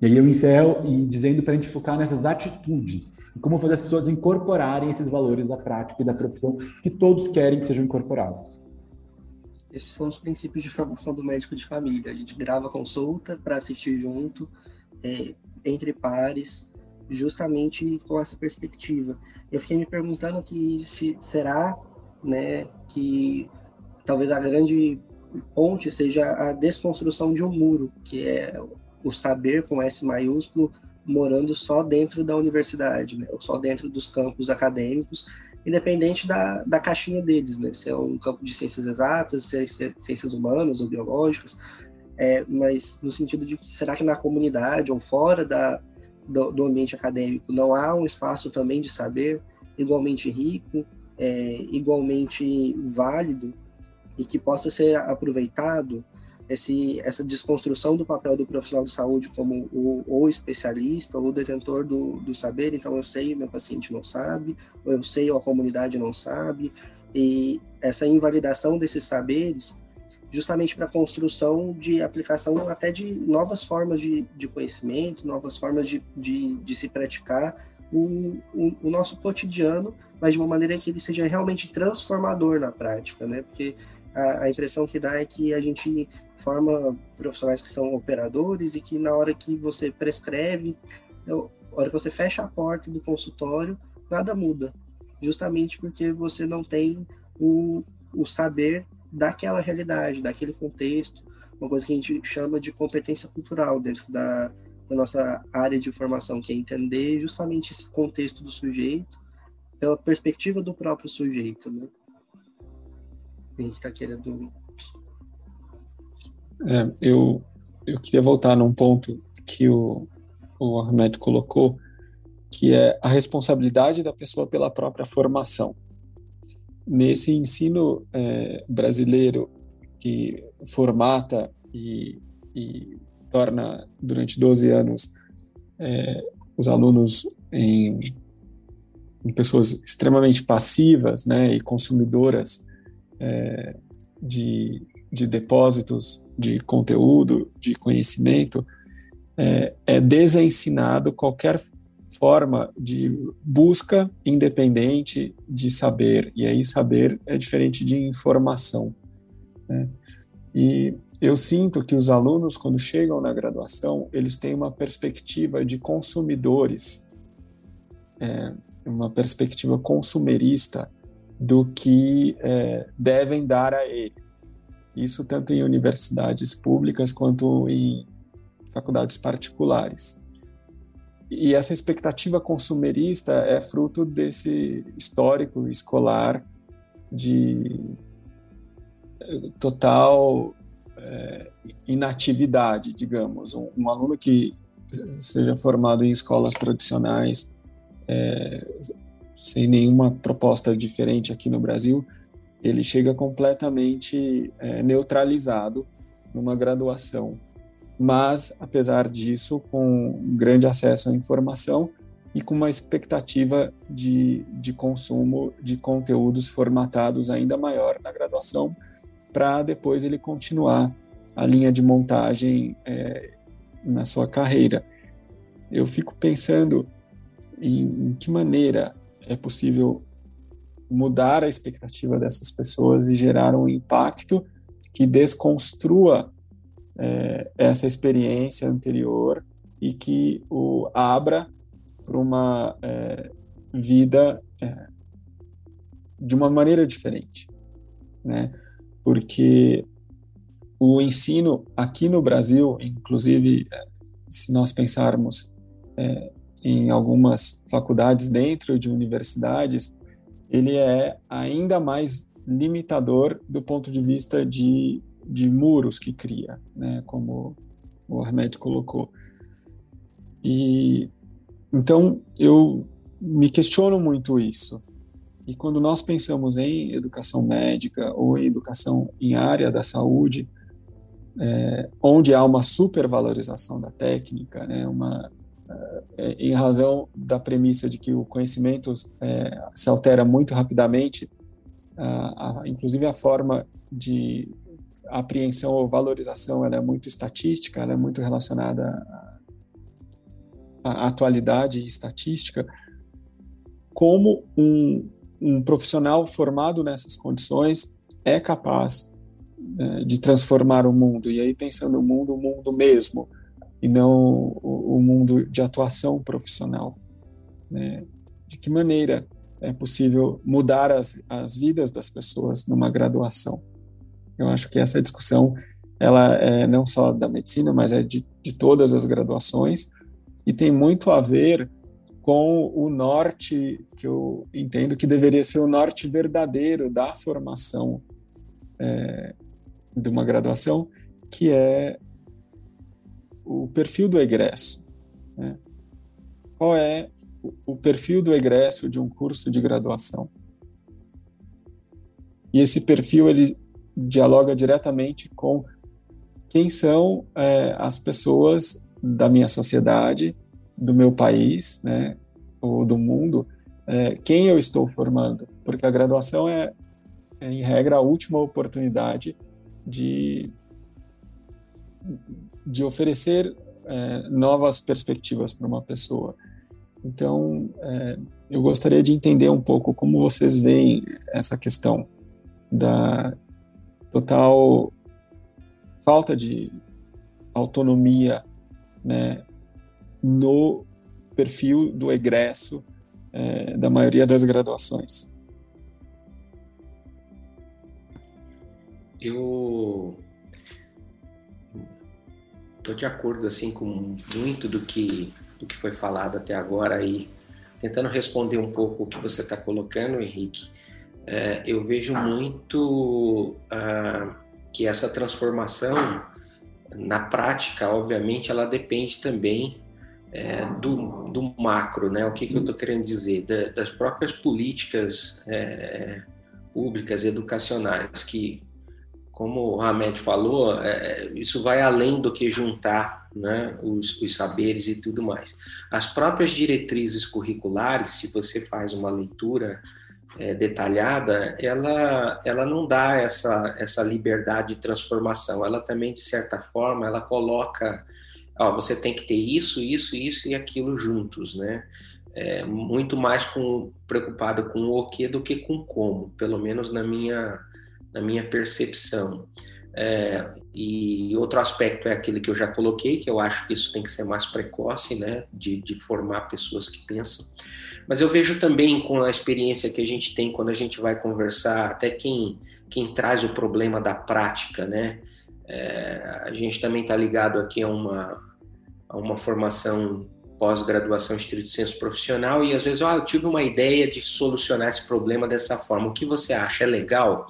E aí eu encerro e dizendo para a gente focar nessas atitudes, e como fazer as pessoas incorporarem esses valores da prática e da profissão que todos querem que sejam incorporados. Esses são os princípios de formação do médico de família. A gente grava consulta para assistir junto, é, entre pares, justamente com essa perspectiva. Eu fiquei me perguntando que se será, né, que talvez a grande ponte seja a desconstrução de um muro, que é o saber com S maiúsculo morando só dentro da universidade, né? ou só dentro dos campos acadêmicos, independente da, da caixinha deles, né? se é um campo de ciências exatas, se é ciências humanas ou biológicas, é, mas no sentido de será que na comunidade ou fora da, do, do ambiente acadêmico. Não há um espaço também de saber igualmente rico, é, igualmente válido e que possa ser aproveitado esse, essa desconstrução do papel do profissional de saúde como o, o especialista ou detentor do, do saber, então eu sei meu paciente não sabe, ou eu sei ou a comunidade não sabe, e essa invalidação desses saberes justamente para a construção de aplicação até de novas formas de, de conhecimento, novas formas de, de, de se praticar o, o, o, nosso cotidiano, mas de uma maneira que ele seja realmente transformador na prática, né? Porque a, a impressão que dá é que a gente forma profissionais que são operadores e que na hora que você prescreve, na hora que você fecha a porta do consultório, nada muda, justamente porque você não tem o, o saber daquela realidade, daquele contexto, uma coisa que a gente chama de competência cultural dentro da, da nossa área de formação, que é entender justamente esse contexto do sujeito pela perspectiva do próprio sujeito, né? A gente está querendo é, eu, eu queria voltar num ponto que o, o Ahmed colocou, que é a responsabilidade da pessoa pela própria formação. Nesse ensino é, brasileiro que formata e, e, torna durante 12 anos é, os alunos em, em, pessoas extremamente passivas né, e consumidoras é, de, de depósitos de conteúdo, de conhecimento, é, é desensinado qualquer forma de busca independente de saber. E aí, saber é diferente de informação. Né? E eu sinto que os alunos, quando chegam na graduação, eles têm uma perspectiva de consumidores, é, uma perspectiva consumerista do que é, devem dar a ele. Isso tanto em universidades públicas quanto em faculdades particulares. E essa expectativa consumerista é fruto desse histórico escolar de eh, total é, inatividade, digamos. Um, um, aluno que seja formado em escolas tradicionais, é, sem nenhuma proposta diferente aqui no Brasil, ele chega completamente é, neutralizado numa graduação. Mas, apesar disso, com grande acesso à informação e com uma expectativa de, de consumo de conteúdos formatados ainda maior na graduação, para depois ele continuar a linha de montagem é, na sua carreira. Eu fico pensando em, em que maneira é possível mudar a expectativa dessas pessoas e gerar um impacto que desconstrua é, essa experiência anterior e que o abra para uma é, vida é, de uma maneira diferente, né? Porque o ensino aqui no Brasil, inclusive, é, se nós pensarmos é, em algumas faculdades dentro de universidades, ele é ainda mais limitador do ponto de vista de, de muros que cria, né, como o Ahmed colocou. E então eu me questiono muito isso. E quando nós pensamos em educação médica ou em educação em área da saúde, é, onde há uma supervalorização da técnica, né, uma, é, em razão da premissa de que o conhecimento é, se altera muito rapidamente, a, a, inclusive a forma de apreensão ou valorização ela é muito estatística, ela é muito relacionada à, à atualidade e estatística, como um, um profissional formado nessas condições é capaz é, de transformar o mundo, e aí pensando no mundo, o mundo mesmo, e não o, o mundo de atuação profissional. Né? De que maneira é possível mudar as, as vidas das pessoas numa graduação? Eu acho que essa discussão ela é não só da medicina, mas é de, de todas as graduações e tem muito a ver com o norte que eu entendo que deveria ser o norte verdadeiro da formação é, de uma graduação, que é o perfil do egresso. Né? Qual é o perfil do egresso de um curso de graduação? E esse perfil ele dialoga diretamente com quem são é, as pessoas da minha sociedade do meu país, né, ou do mundo, é, quem eu estou formando, porque a graduação é, é, em regra, a última oportunidade de, de oferecer é, novas perspectivas para uma pessoa. Então, é, eu gostaria de entender um pouco como vocês veem essa questão da total falta de autonomia né, no perfil do egresso é, da maioria das graduações. Eu estou de acordo assim com muito do que do que foi falado até agora e tentando responder um pouco o que você está colocando, Henrique. É, eu vejo muito ah, que essa transformação na prática, obviamente, ela depende também é, do, do, macro, né? O que, que eu estou querendo dizer? Da, das próprias políticas é, públicas educacionais que, como o Hamed falou, é, isso vai além do que juntar né, os, os, saberes e tudo mais. As próprias diretrizes curriculares, se você faz uma leitura é, detalhada, ela, ela não dá essa, essa liberdade de transformação. Ela também, de certa forma, ela coloca ó, você tem que ter isso, isso, isso e aquilo juntos, né? É, muito mais com, preocupado com o que do que com como, pelo menos na minha, na minha percepção. É, e outro aspecto é aquele que eu já coloquei, que eu acho que isso tem que ser mais precoce, né, de, de formar pessoas que pensam. Mas eu vejo também com a experiência que a gente tem quando a gente vai conversar, até quem, quem traz o problema da prática, né, é, a gente também está ligado aqui a uma, a uma formação pós-graduação estrito senso profissional e às vezes ah, eu tive uma ideia de solucionar esse problema dessa forma. O que você acha? É legal?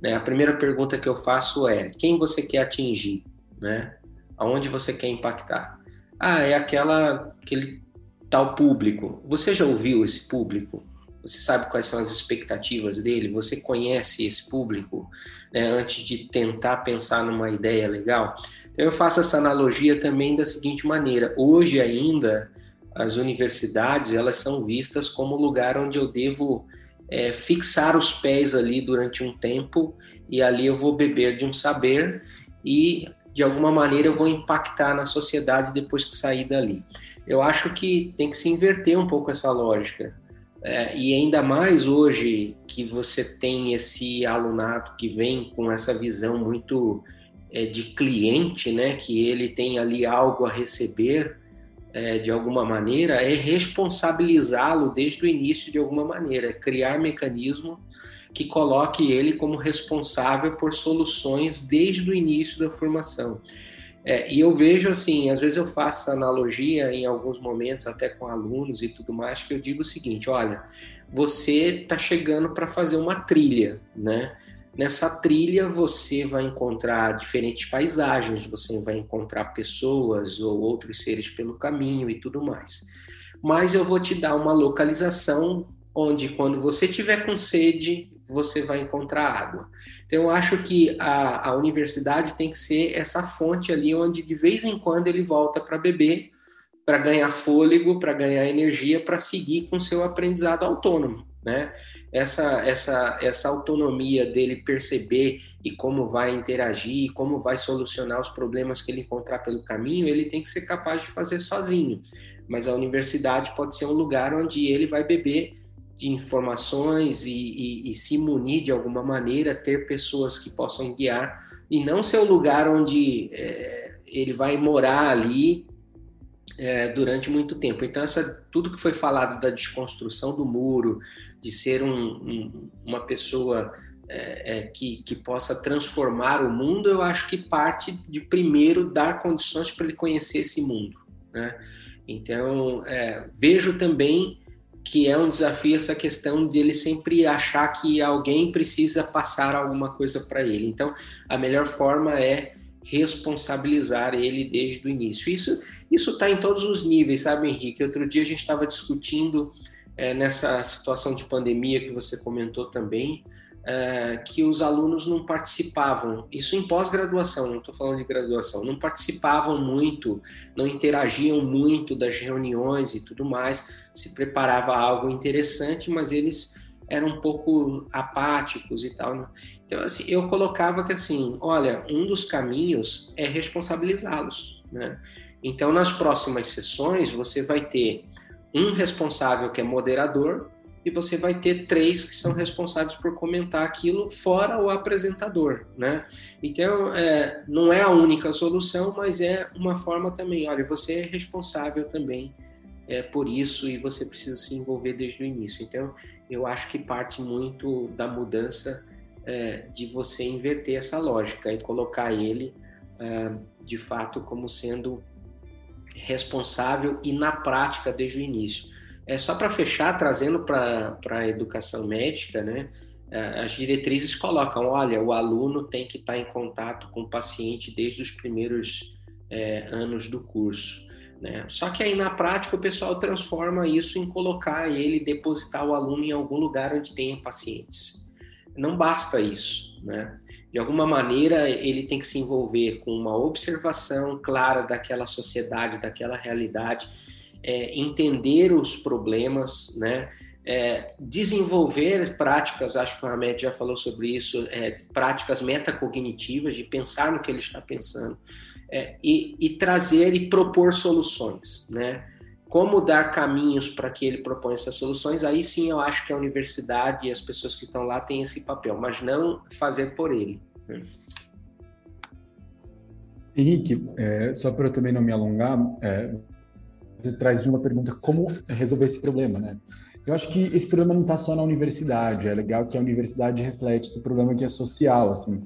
Né? A primeira pergunta que eu faço é quem você quer atingir? Né? Aonde você quer impactar? Ah, é aquela, aquele tal público. Você já ouviu esse público? Você sabe quais são as expectativas dele? Você conhece esse público né, antes de tentar pensar numa ideia legal? Então, eu faço essa analogia também da seguinte maneira: hoje ainda as universidades elas são vistas como lugar onde eu devo é, fixar os pés ali durante um tempo e ali eu vou beber de um saber e de alguma maneira eu vou impactar na sociedade depois que sair dali. Eu acho que tem que se inverter um pouco essa lógica. É, e ainda mais hoje que você tem esse alunado que vem com essa visão muito é, de cliente, né, que ele tem ali algo a receber é, de alguma maneira, é responsabilizá-lo desde o início de alguma maneira, é criar mecanismo que coloque ele como responsável por soluções desde o início da formação. É, e eu vejo assim, às vezes eu faço analogia em alguns momentos, até com alunos e tudo mais, que eu digo o seguinte: olha, você está chegando para fazer uma trilha, né? Nessa trilha você vai encontrar diferentes paisagens, você vai encontrar pessoas ou outros seres pelo caminho e tudo mais. Mas eu vou te dar uma localização onde, quando você tiver com sede, você vai encontrar água. Então, eu acho que a, a universidade tem que ser essa fonte ali onde, de vez em quando, ele volta para beber, para ganhar fôlego, para ganhar energia, para seguir com seu aprendizado autônomo. Né? Essa, essa, essa autonomia dele perceber e como vai interagir, como vai solucionar os problemas que ele encontrar pelo caminho, ele tem que ser capaz de fazer sozinho. Mas a universidade pode ser um lugar onde ele vai beber de informações e, e, e, se munir de alguma maneira, ter pessoas que possam guiar, e não ser o lugar onde é, ele vai morar ali é, durante muito tempo. Então, essa, tudo que foi falado da desconstrução do muro, de ser um, um, uma pessoa é, é que, que possa transformar o mundo, eu acho que parte de primeiro dar condições para ele conhecer esse mundo. Né? Então, é, vejo também que é um desafio essa questão de ele sempre achar que alguém precisa passar alguma coisa para ele. Então, a melhor forma é responsabilizar ele desde o início. Isso isso está em todos os níveis, sabe, Henrique? Outro dia a gente estava discutindo é, nessa situação de pandemia que você comentou também, é, que os alunos não participavam, isso em pós-graduação, não estou falando de graduação, não participavam muito, não interagiam muito das reuniões e tudo mais, se preparava algo interessante, mas eles eram um pouco apáticos e tal. Então, assim, eu colocava que, assim, olha, um dos caminhos é responsabilizá-los, né? Então, nas próximas sessões, você vai ter um responsável que é moderador, e você vai ter três que são responsáveis por comentar aquilo, fora o apresentador, né? Então, é, não é a única solução, mas é uma forma também. Olha, você é responsável também é, por isso e você precisa se envolver desde o início. Então, eu acho que parte muito da mudança é, de você inverter essa lógica e colocar ele, é, de fato, como sendo responsável e na prática desde o início é, só para fechar, trazendo para a educação médica, né? É, as diretrizes colocam, olha, o aluno tem que estar tá em contato com o paciente desde os primeiros é, anos do curso. Né? Só que aí na prática o pessoal transforma isso em colocar ele, depositar o aluno em algum lugar onde tenha pacientes. Não basta isso, né? De alguma maneira ele tem que se envolver com uma observação clara daquela sociedade, daquela realidade é, entender os problemas, né? É, desenvolver práticas, acho que o Ahmed já falou sobre isso, é, práticas metacognitivas, de pensar no que ele está pensando, é, e, e, trazer e propor soluções, né? Como dar caminhos para que ele proponha essas soluções, aí sim eu acho que a universidade e as pessoas que estão lá têm esse papel, mas não fazer por ele. Né? Henrique, é, só para eu também não me alongar, é, você traz de uma pergunta como resolver esse problema, né? Eu acho que esse problema não está só na universidade. É legal que a universidade reflete esse problema que é social, assim.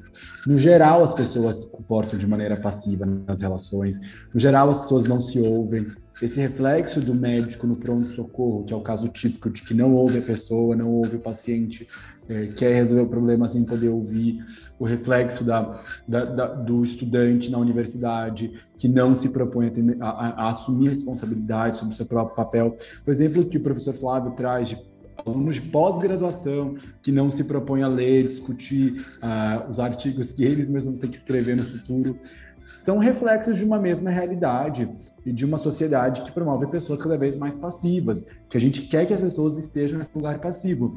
No geral, as pessoas se comportam de maneira passiva nas relações. No geral, as pessoas não se ouvem. Esse reflexo do médico no pronto-socorro, que é o caso típico de que não ouve a pessoa, não ouve o paciente, é, quer resolver o problema sem poder ouvir o reflexo da, da, da, do estudante na universidade que não se propõe a, a, a, assumir responsabilidade sobre o seu próprio papel. O exemplo que o professor Flávio traz de alunos de pós-graduação que não se propõem a ler, discutir uh, os artigos que eles mesmos têm que escrever no futuro, são reflexos de uma mesma realidade e de uma sociedade que promove pessoas cada vez mais passivas, que a gente quer que as pessoas estejam nesse lugar passivo.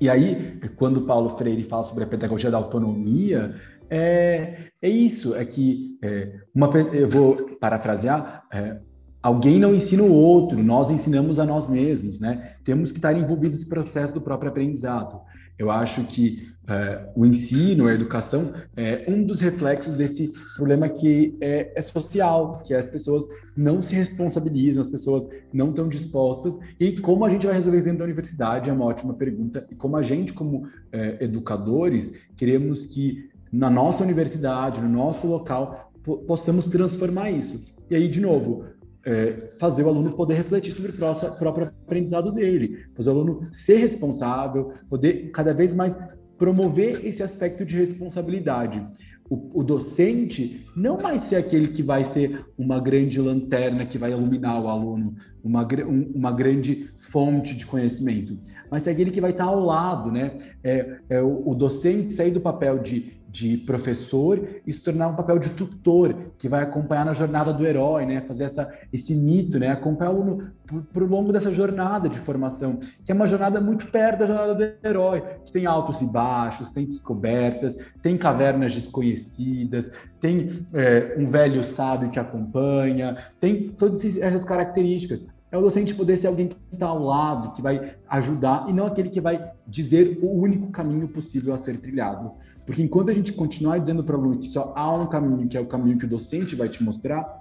E aí, quando Paulo Freire fala sobre a pedagogia da autonomia, é, é isso, é que é, uma, eu vou parafrasear, é, alguém não ensina o outro, nós ensinamos a nós mesmos, né? Temos que estar envolvidos nesse processo do próprio aprendizado. Eu acho que é, o ensino, a educação, é um dos reflexos desse problema que é, é, social, que as pessoas não se responsabilizam, as pessoas não estão dispostas. E como a gente vai resolver isso dentro da universidade é uma ótima pergunta. E como a gente, como é, educadores, queremos que na nossa universidade, no nosso local, possamos transformar isso. E aí, de novo, é, fazer o aluno poder refletir sobre o próprio, próprio aprendizado dele, fazer o aluno ser responsável, poder cada vez mais promover esse aspecto de responsabilidade. O, o, docente não vai ser aquele que vai ser uma grande lanterna que vai iluminar o aluno, uma, um, uma grande fonte de conhecimento, mas é aquele que vai estar ao lado, né? É, é o, o docente sair do papel de de professor e se tornar um papel de tutor, que vai acompanhar na jornada do herói, né? Fazer essa, esse mito, né? Acompanhar o aluno por, longo dessa jornada de formação, que é uma jornada muito perto da jornada do herói, que tem altos e baixos, tem descobertas, tem cavernas desconhecidas, tem é, um velho sábio que acompanha, tem todas essas características. É o docente poder ser alguém que está ao lado, que vai ajudar, e não aquele que vai dizer o único caminho possível a ser trilhado. Porque enquanto a gente continuar dizendo para o aluno que só há um caminho, que é o caminho que o docente vai te mostrar,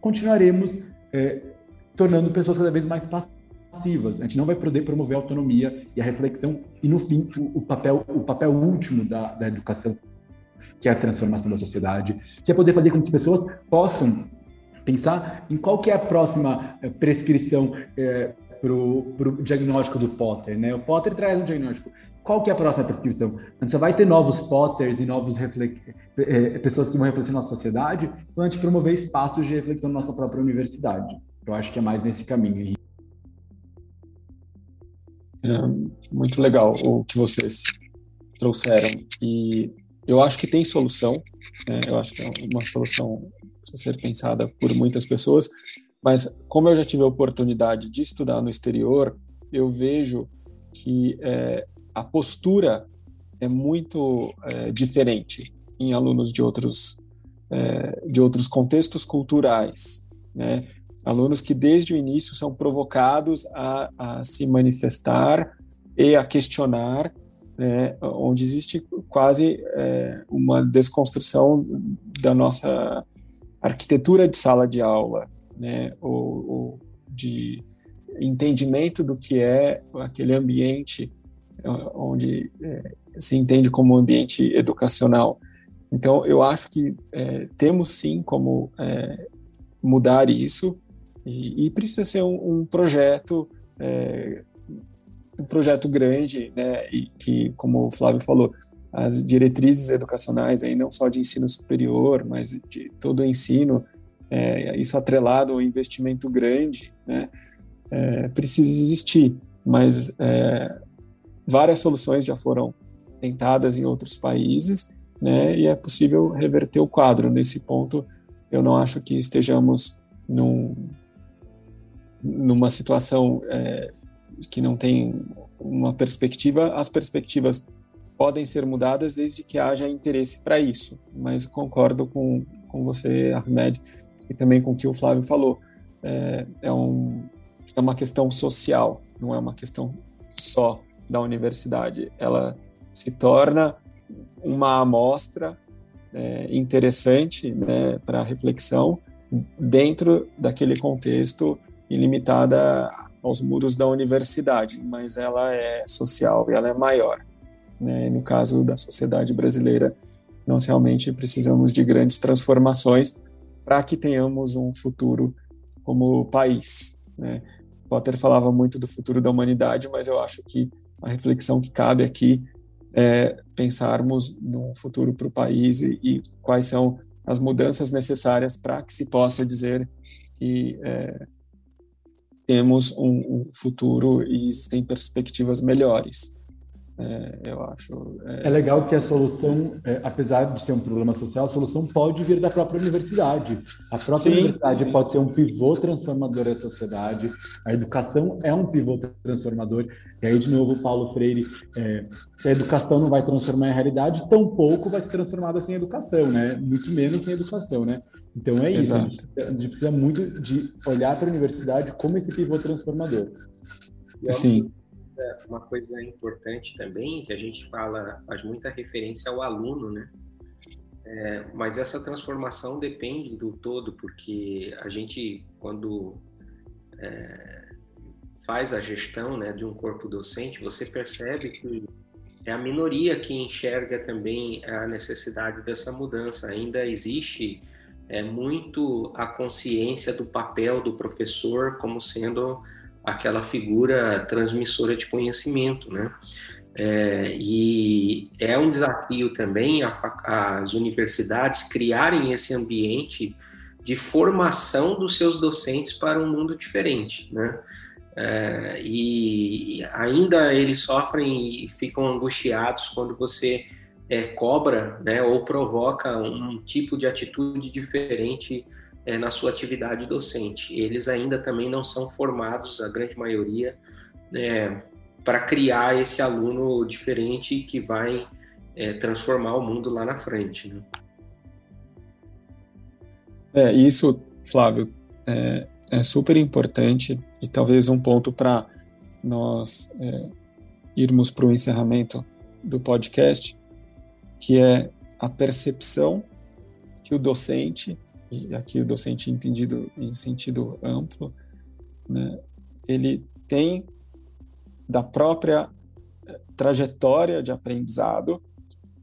continuaremos é, tornando pessoas cada vez mais passivas. A gente não vai poder promover a autonomia e a reflexão e, no fim, o, papel, o papel último da, da educação, que é a transformação da sociedade, que é poder fazer com que pessoas possam pensar em qual que é a próxima é, prescrição é, para o diagnóstico do Potter, né? O Potter traz um diagnóstico qual que é a próxima prescrição? Gente só vai ter novos Potters e novos é, pessoas que vão refletir na sociedade quando a gente promover espaços de reflexão na nossa própria universidade. Eu acho que é mais nesse caminho. É, muito legal o que vocês trouxeram. E eu acho que tem solução. Né? Eu acho que é uma solução a ser pensada por muitas pessoas. Mas como eu já tive a oportunidade de estudar no exterior, eu vejo que é, a postura é muito é, diferente em alunos de outros é, de outros contextos culturais, né? Alunos que desde o início são provocados a, a se manifestar e a questionar, né? onde existe quase é, uma desconstrução da nossa arquitetura de sala de aula, né? ou, ou de entendimento do que é aquele ambiente onde é, se entende como ambiente educacional. Então, eu acho que é, temos sim como é, mudar isso e, e, precisa ser um, um projeto, é, um projeto grande, né? E que, como o Flávio falou, as diretrizes educacionais aí não só de ensino superior, mas de todo o ensino, é, isso atrelado ao investimento grande, né? É, precisa existir, mas Várias soluções já foram tentadas em outros países, né, e é possível reverter o quadro. Nesse ponto, eu não acho que estejamos num, numa situação é, que não tem uma perspectiva. As perspectivas podem ser mudadas desde que haja interesse para isso, mas concordo com, com você, Ahmed, e também com o que o Flávio falou. É, é, um, é uma questão social, não é uma questão só da universidade. Ela se torna uma amostra é, interessante né, para reflexão dentro daquele contexto ilimitada aos muros da universidade, mas ela é social e ela é maior. Né? No caso da sociedade brasileira, nós realmente precisamos de grandes transformações para que tenhamos um futuro como país. Né? Potter falava muito do futuro da humanidade, mas eu acho que a reflexão que cabe aqui é pensarmos no futuro para o país e, e, quais são as mudanças necessárias para que se possa dizer que é, temos um, um, futuro e existem perspectivas melhores. É, eu acho. É... é... legal que a solução, é, apesar de ser um problema social, a solução pode vir da própria universidade. A própria sim, universidade sim. pode ser um pivô transformador da sociedade. A educação é um pivô transformador. E aí, de novo, Paulo Freire, é, se a educação não vai transformar em realidade, tampouco vai ser transformada sem educação, né? Muito menos sem educação, né? Então é isso. A gente, a gente, precisa muito de olhar para a universidade como esse pivô transformador. Sim uma coisa importante também, que a gente fala, faz muita referência ao aluno, né? É, mas essa transformação depende do todo, porque a gente, quando é, faz a gestão né, de um corpo docente, você percebe que é a minoria que enxerga também a necessidade dessa mudança. Ainda existe é, muito a consciência do papel do professor como sendo aquela figura transmissora de conhecimento, né? É, e é um desafio também a, as universidades criarem esse ambiente de formação dos seus docentes para um mundo diferente, né? É, e ainda eles sofrem e ficam angustiados quando você é, cobra, né, ou provoca um tipo de atitude diferente é, na sua atividade docente. Eles ainda também não são formados, a grande maioria, é, para criar esse aluno diferente que vai é, transformar o mundo lá na frente. Né? É, isso, Flávio, é, é, super importante e talvez um ponto para nós é, irmos para o encerramento do podcast, que é a percepção que o docente e aqui o docente entendido em sentido amplo, né, ele tem da própria eh, trajetória de aprendizado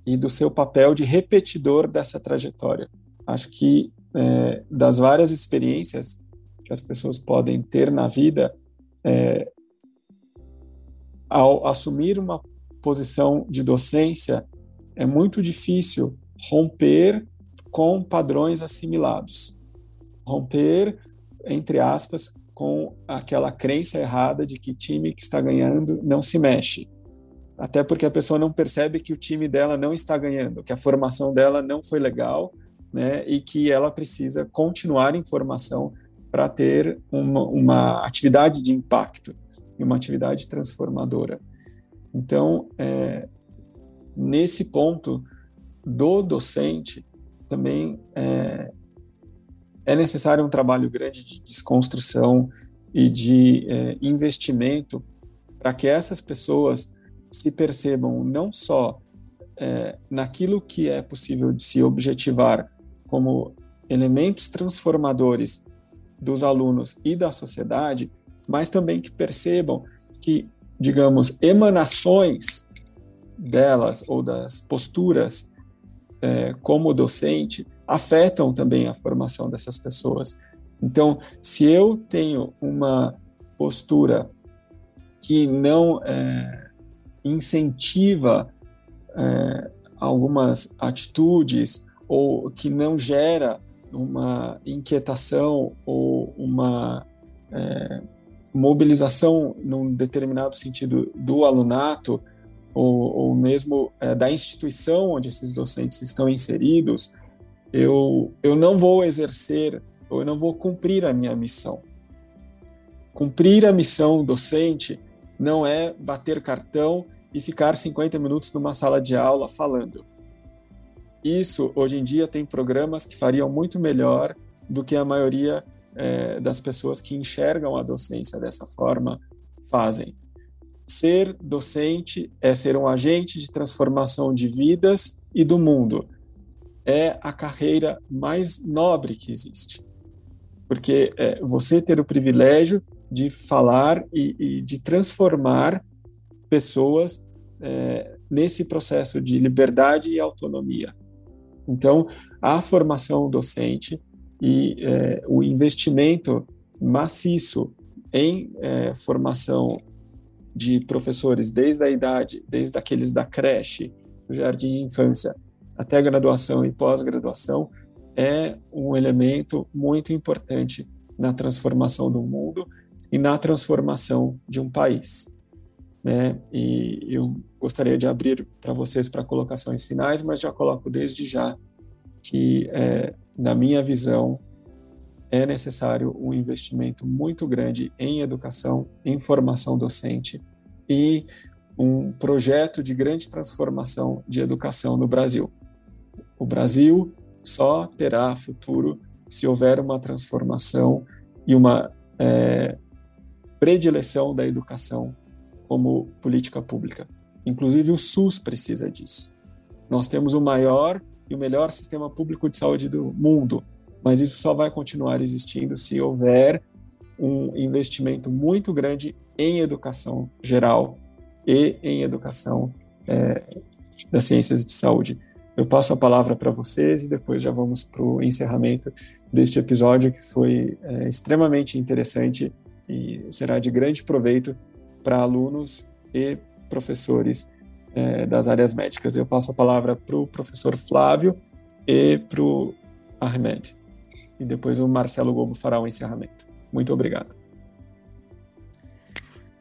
e do seu papel de repetidor dessa trajetória. Acho que é, das várias experiências que as pessoas podem ter na vida, é, ao assumir uma posição de docência, é muito difícil romper com padrões assimilados. Romper, entre aspas, com aquela crença errada de que time que está ganhando não se mexe. Até porque a pessoa não percebe que o time dela não está ganhando, que a formação dela não foi legal, né? E que ela precisa continuar em formação para ter uma, uma, atividade de impacto e uma atividade transformadora. Então, é, nesse ponto do docente, também é, é necessário um trabalho grande de desconstrução e de é, investimento para que essas pessoas se percebam não só é, naquilo que é possível de se objetivar como elementos transformadores dos alunos e da sociedade, mas também que percebam que, digamos, emanações delas ou das posturas é, como docente afetam também a formação dessas pessoas. Então, se eu tenho uma postura que não é, incentiva é, algumas atitudes ou que não gera uma inquietação ou uma é, mobilização num determinado sentido do alunato, ou, ou mesmo é, da instituição onde esses docentes estão inseridos, eu, eu não vou exercer ou eu não vou cumprir a minha missão. Cumprir a missão docente não é bater cartão e ficar 50 minutos numa sala de aula falando. Isso, hoje em dia, tem programas que fariam muito melhor do que a maioria é, das pessoas que enxergam a docência dessa forma fazem. Ser docente é ser um agente de transformação de vidas e do mundo. É a carreira mais nobre que existe. Porque é você ter o privilégio de falar e, e de transformar pessoas é, nesse processo de liberdade e autonomia. Então, a formação docente e é, o investimento maciço em é, formação de professores desde a idade, desde aqueles da creche, do jardim de infância, até graduação e pós-graduação, é um elemento muito importante na transformação do mundo e na transformação de um país. né? E eu gostaria de abrir para vocês para colocações finais, mas já coloco desde já que, é, na minha visão, é necessário um investimento muito grande em educação, em formação docente e um projeto de grande transformação de educação no Brasil. O Brasil só terá futuro se houver uma transformação e uma é, predileção da educação como política pública. Inclusive, o SUS precisa disso. Nós temos o maior e o melhor sistema público de saúde do mundo, mas isso só vai continuar existindo se houver um investimento muito grande em educação geral e em educação é, das ciências de saúde. Eu passo a palavra para vocês e depois já vamos para o encerramento deste episódio que foi é, extremamente interessante e será de grande proveito para alunos e professores é, das áreas médicas. Eu passo a palavra para o professor Flávio e para o Ahmed. E depois o Marcelo Gobo fará o encerramento. Muito obrigado.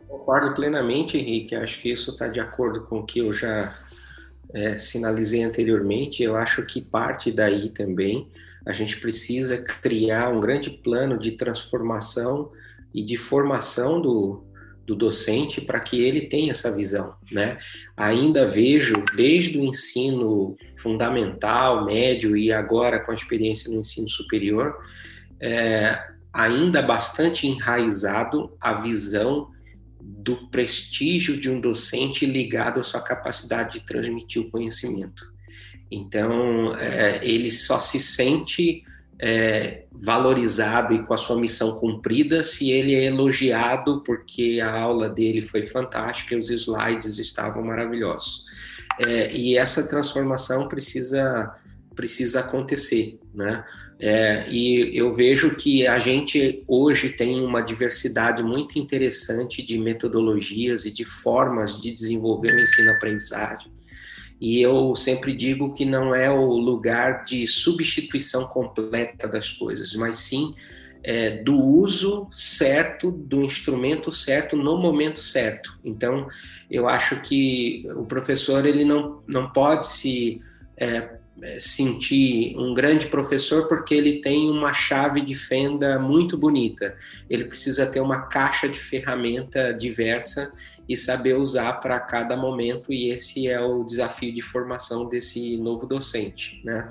Concordo plenamente, Henrique. Acho que isso está de acordo com o que eu já é, sinalizei anteriormente. Eu acho que parte daí também a gente precisa criar um grande plano de transformação e de formação do, do docente para que ele tenha essa visão, né? Ainda vejo desde o ensino fundamental, médio e agora com a experiência no ensino superior, é, ainda bastante enraizado a visão do prestígio de um docente ligado à sua capacidade de transmitir o conhecimento. Então, é, ele só se sente é, valorizado e com a sua missão cumprida se ele é elogiado porque a aula dele foi fantástica e os slides estavam maravilhosos. É, e essa transformação precisa precisa acontecer, né? É, e eu vejo que a gente hoje tem uma diversidade muito interessante de metodologias e de formas de desenvolver o ensino-aprendizagem e eu sempre digo que não é o lugar de substituição completa das coisas, mas sim é, do uso certo do instrumento certo no momento certo. Então, eu acho que o professor ele não, não pode se é, sentir um grande professor porque ele tem uma chave de fenda muito bonita. Ele precisa ter uma caixa de ferramenta diversa e saber usar para cada momento, e esse é o desafio de formação desse novo docente. Né?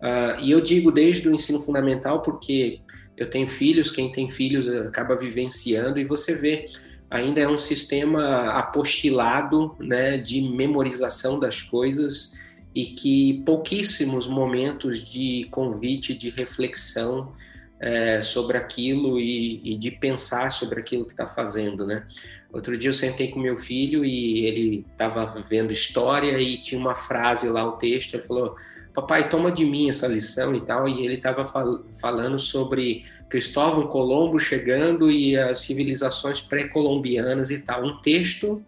Uh, e eu digo desde o ensino fundamental, porque eu tenho filhos, quem tem filhos acaba vivenciando, e você vê, ainda é um sistema apostilado né, de memorização das coisas e que pouquíssimos momentos de convite, de reflexão é, sobre aquilo e, e, de pensar sobre aquilo que está fazendo, né? Outro dia eu sentei com meu filho e ele estava vendo história e tinha uma frase lá, o texto, ele falou, papai, toma de mim essa lição e tal, e ele estava fal falando sobre Cristóvão Colombo chegando e as civilizações pré-colombianas e tal, um texto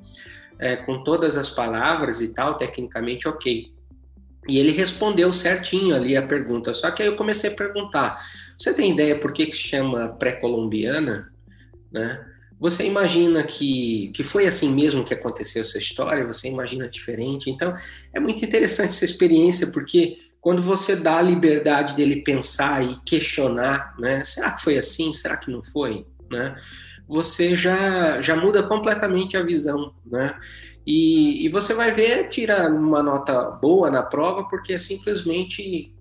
é, com todas as palavras e tal, tecnicamente ok. E ele respondeu certinho ali a pergunta, só que aí eu comecei a perguntar, você tem ideia por que, que chama pré-colombiana? Né? Você imagina que, que foi assim mesmo que aconteceu essa história? Você imagina diferente? Então, é muito interessante essa experiência, porque quando você dá a liberdade dele pensar e questionar, né? Será que foi assim? Será que não foi? Né? Você já, já muda completamente a visão, né? E, e você vai ver, tira uma nota boa na prova, porque é simplesmente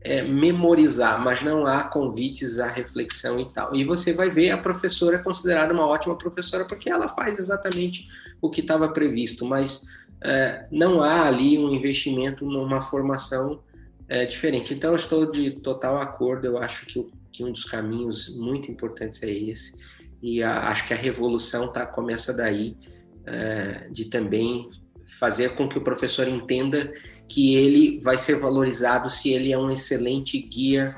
é, memorizar, mas não há convites à reflexão e tal. E você vai ver a professora é considerada uma ótima professora porque ela faz exatamente o que estava previsto, mas é, não há ali um investimento numa formação é, diferente. Então, eu estou de total acordo, eu acho que, que um dos caminhos muito importantes é esse, e a, acho que a revolução tá, começa daí, é, de também fazer com que o professor entenda que ele vai ser valorizado se ele é um excelente guia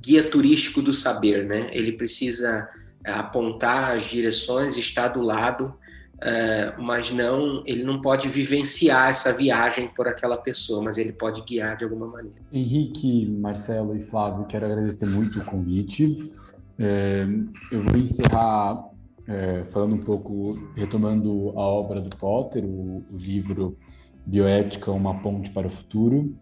guia turístico do saber, né? Ele precisa é, apontar as direções, estar do lado, é, mas não, ele não pode vivenciar essa viagem por aquela pessoa, mas ele pode guiar de alguma maneira. Henrique, Marcelo e Flávio, quero agradecer muito o convite. Eu vou encerrar é, falando um pouco, retomando a obra do Potter, o, o livro Bioética, uma ponte para o futuro.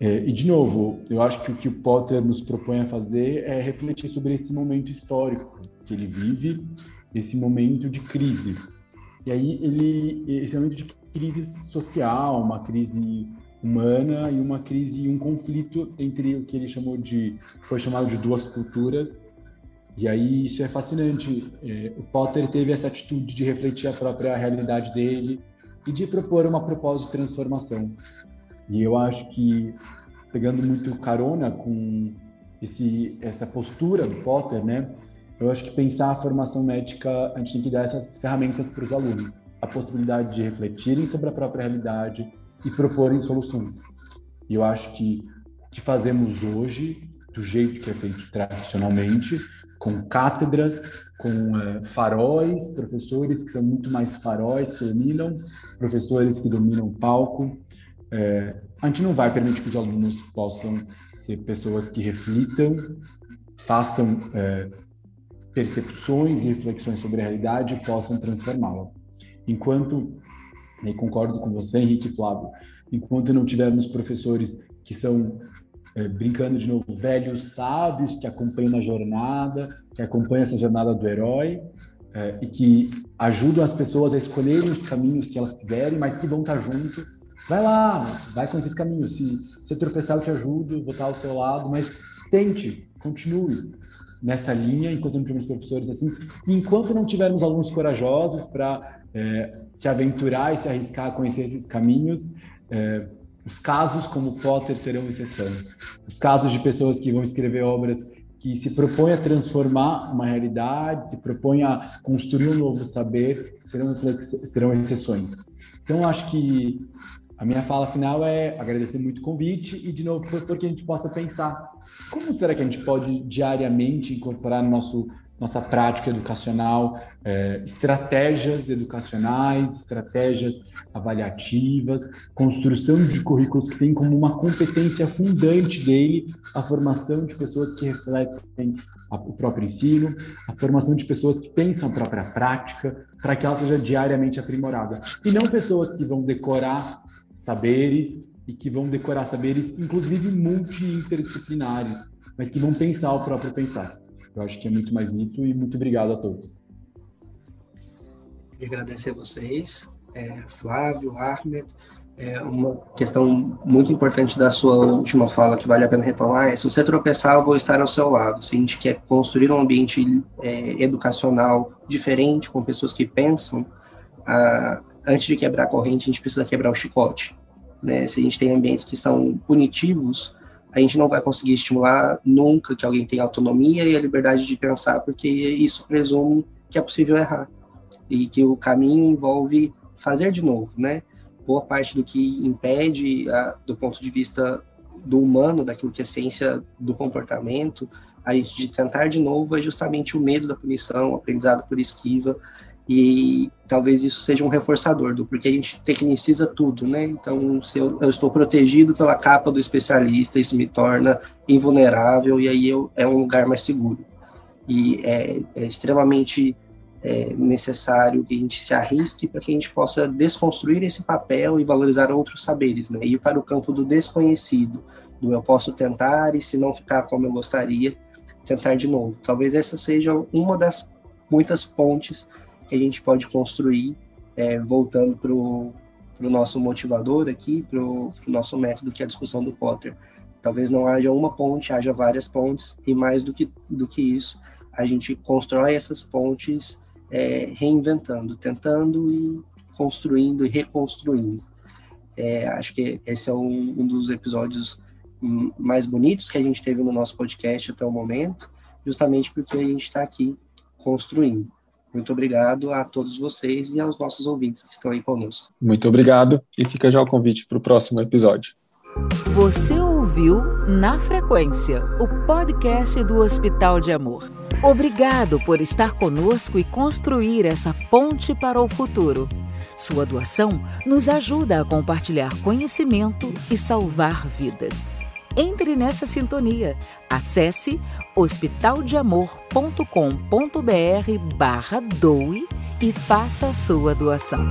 É, e, de novo, eu acho que o que o Potter nos propõe a fazer é refletir sobre esse momento histórico que ele vive, esse momento de crise. E aí, ele, esse momento de crise social, uma crise humana e uma crise um conflito entre o que ele chamou de foi chamado de duas culturas e aí isso é fascinante. É, o Potter teve essa atitude de refletir a própria realidade dele e de propor uma proposta de transformação. E eu acho que pegando muito carona com esse essa postura do Potter né eu acho que pensar a formação médica a gente tem que dar essas ferramentas para os alunos. A possibilidade de refletirem sobre a própria realidade e proporem soluções. E eu acho que o que fazemos hoje, do jeito que é feito tradicionalmente, com cátedras, com é, faróis, professores que são muito mais faróis que dominam, professores que dominam o palco. É, a gente não vai permitir que os alunos possam ser pessoas que reflitam, façam é, percepções e reflexões sobre a realidade e possam transformá-la. Enquanto e concordo com você, Henrique e Flávio, enquanto não tivermos professores que são, é, brincando de novo, velhos sábios que acompanham a jornada, que acompanham essa jornada do herói, é, e que ajudam as pessoas a escolherem os caminhos que elas quiserem, mas que vão estar junto. Vai lá, vai com esses caminhos. Se você tropeçar, eu te ajudo, vou estar ao seu lado, mas tente, continue nessa linha, enquanto não tivermos professores assim. E enquanto não tivermos alunos corajosos para é, se aventurar e se arriscar a conhecer esses caminhos, é, os casos como Potter serão exceção. Os casos de pessoas que vão escrever obras que se propõem a transformar uma realidade, se propõem a construir um novo saber, serão, serão exceções. Então, acho que a minha fala final é agradecer muito o convite e, de novo, porque a gente possa pensar como será que a gente pode diariamente incorporar no nosso nossa prática educacional, é, estratégias educacionais, estratégias avaliativas, construção de currículos que tem como uma competência fundante dele a formação de pessoas que refletem o próprio ensino, a formação de pessoas que pensam a própria prática, para que ela seja diariamente aprimorada. E não pessoas que vão decorar saberes e que vão decorar saberes, inclusive multi-interdisciplinares, mas que vão pensar o próprio pensar. Eu acho que é muito mais isso e muito obrigado a todos. E agradecer a vocês, é, Flávio, Ahmed. É uma questão muito importante da sua última fala que vale a pena retomar é se você tropeçar, eu vou estar ao seu lado. Se a gente quer construir um ambiente é, educacional diferente, com pessoas que pensam, antes de quebrar a corrente, a gente precisa quebrar o chicote. Né? Se a gente tem ambientes que são punitivos, a gente não vai conseguir estimular nunca que alguém tenha autonomia e a liberdade de pensar, porque isso presume que é possível errar e que o caminho envolve fazer de novo, né? Boa parte do que impede, a, do ponto de vista do humano, daquilo que é ciência do comportamento, a gente de tentar de novo é justamente o medo da punição, o aprendizado por esquiva, e talvez isso seja um reforçador do porque a gente tecniciza tudo, né? Então, se eu, eu, estou protegido pela capa do especialista, isso me torna invulnerável e aí eu, é um lugar mais seguro. E é, é extremamente é, necessário que a gente se arrisque para que a gente possa desconstruir esse papel e valorizar outros saberes, né? Ir para o campo do desconhecido, do eu posso tentar e se não ficar como eu gostaria, tentar de novo. Talvez essa seja uma das muitas pontes que a gente pode construir, é, voltando para o nosso motivador aqui, para o nosso método, que é a discussão do Potter. Talvez não haja uma ponte, haja várias pontes, e mais do que, do que isso, a gente constrói essas pontes é, reinventando, tentando e construindo e reconstruindo. É, acho que esse é um, um, dos episódios mais bonitos que a gente teve no nosso podcast até o momento, justamente porque a gente está aqui construindo. Muito obrigado a todos vocês e aos nossos ouvintes que estão aí conosco. Muito obrigado e fica já o convite para o próximo episódio. Você ouviu Na Frequência, o podcast do Hospital de Amor. Obrigado por estar conosco e construir essa ponte para o futuro. Sua doação nos ajuda a compartilhar conhecimento e salvar vidas. Entre nessa sintonia. Acesse hospitaldeamor.com.br barra doe e faça a sua doação.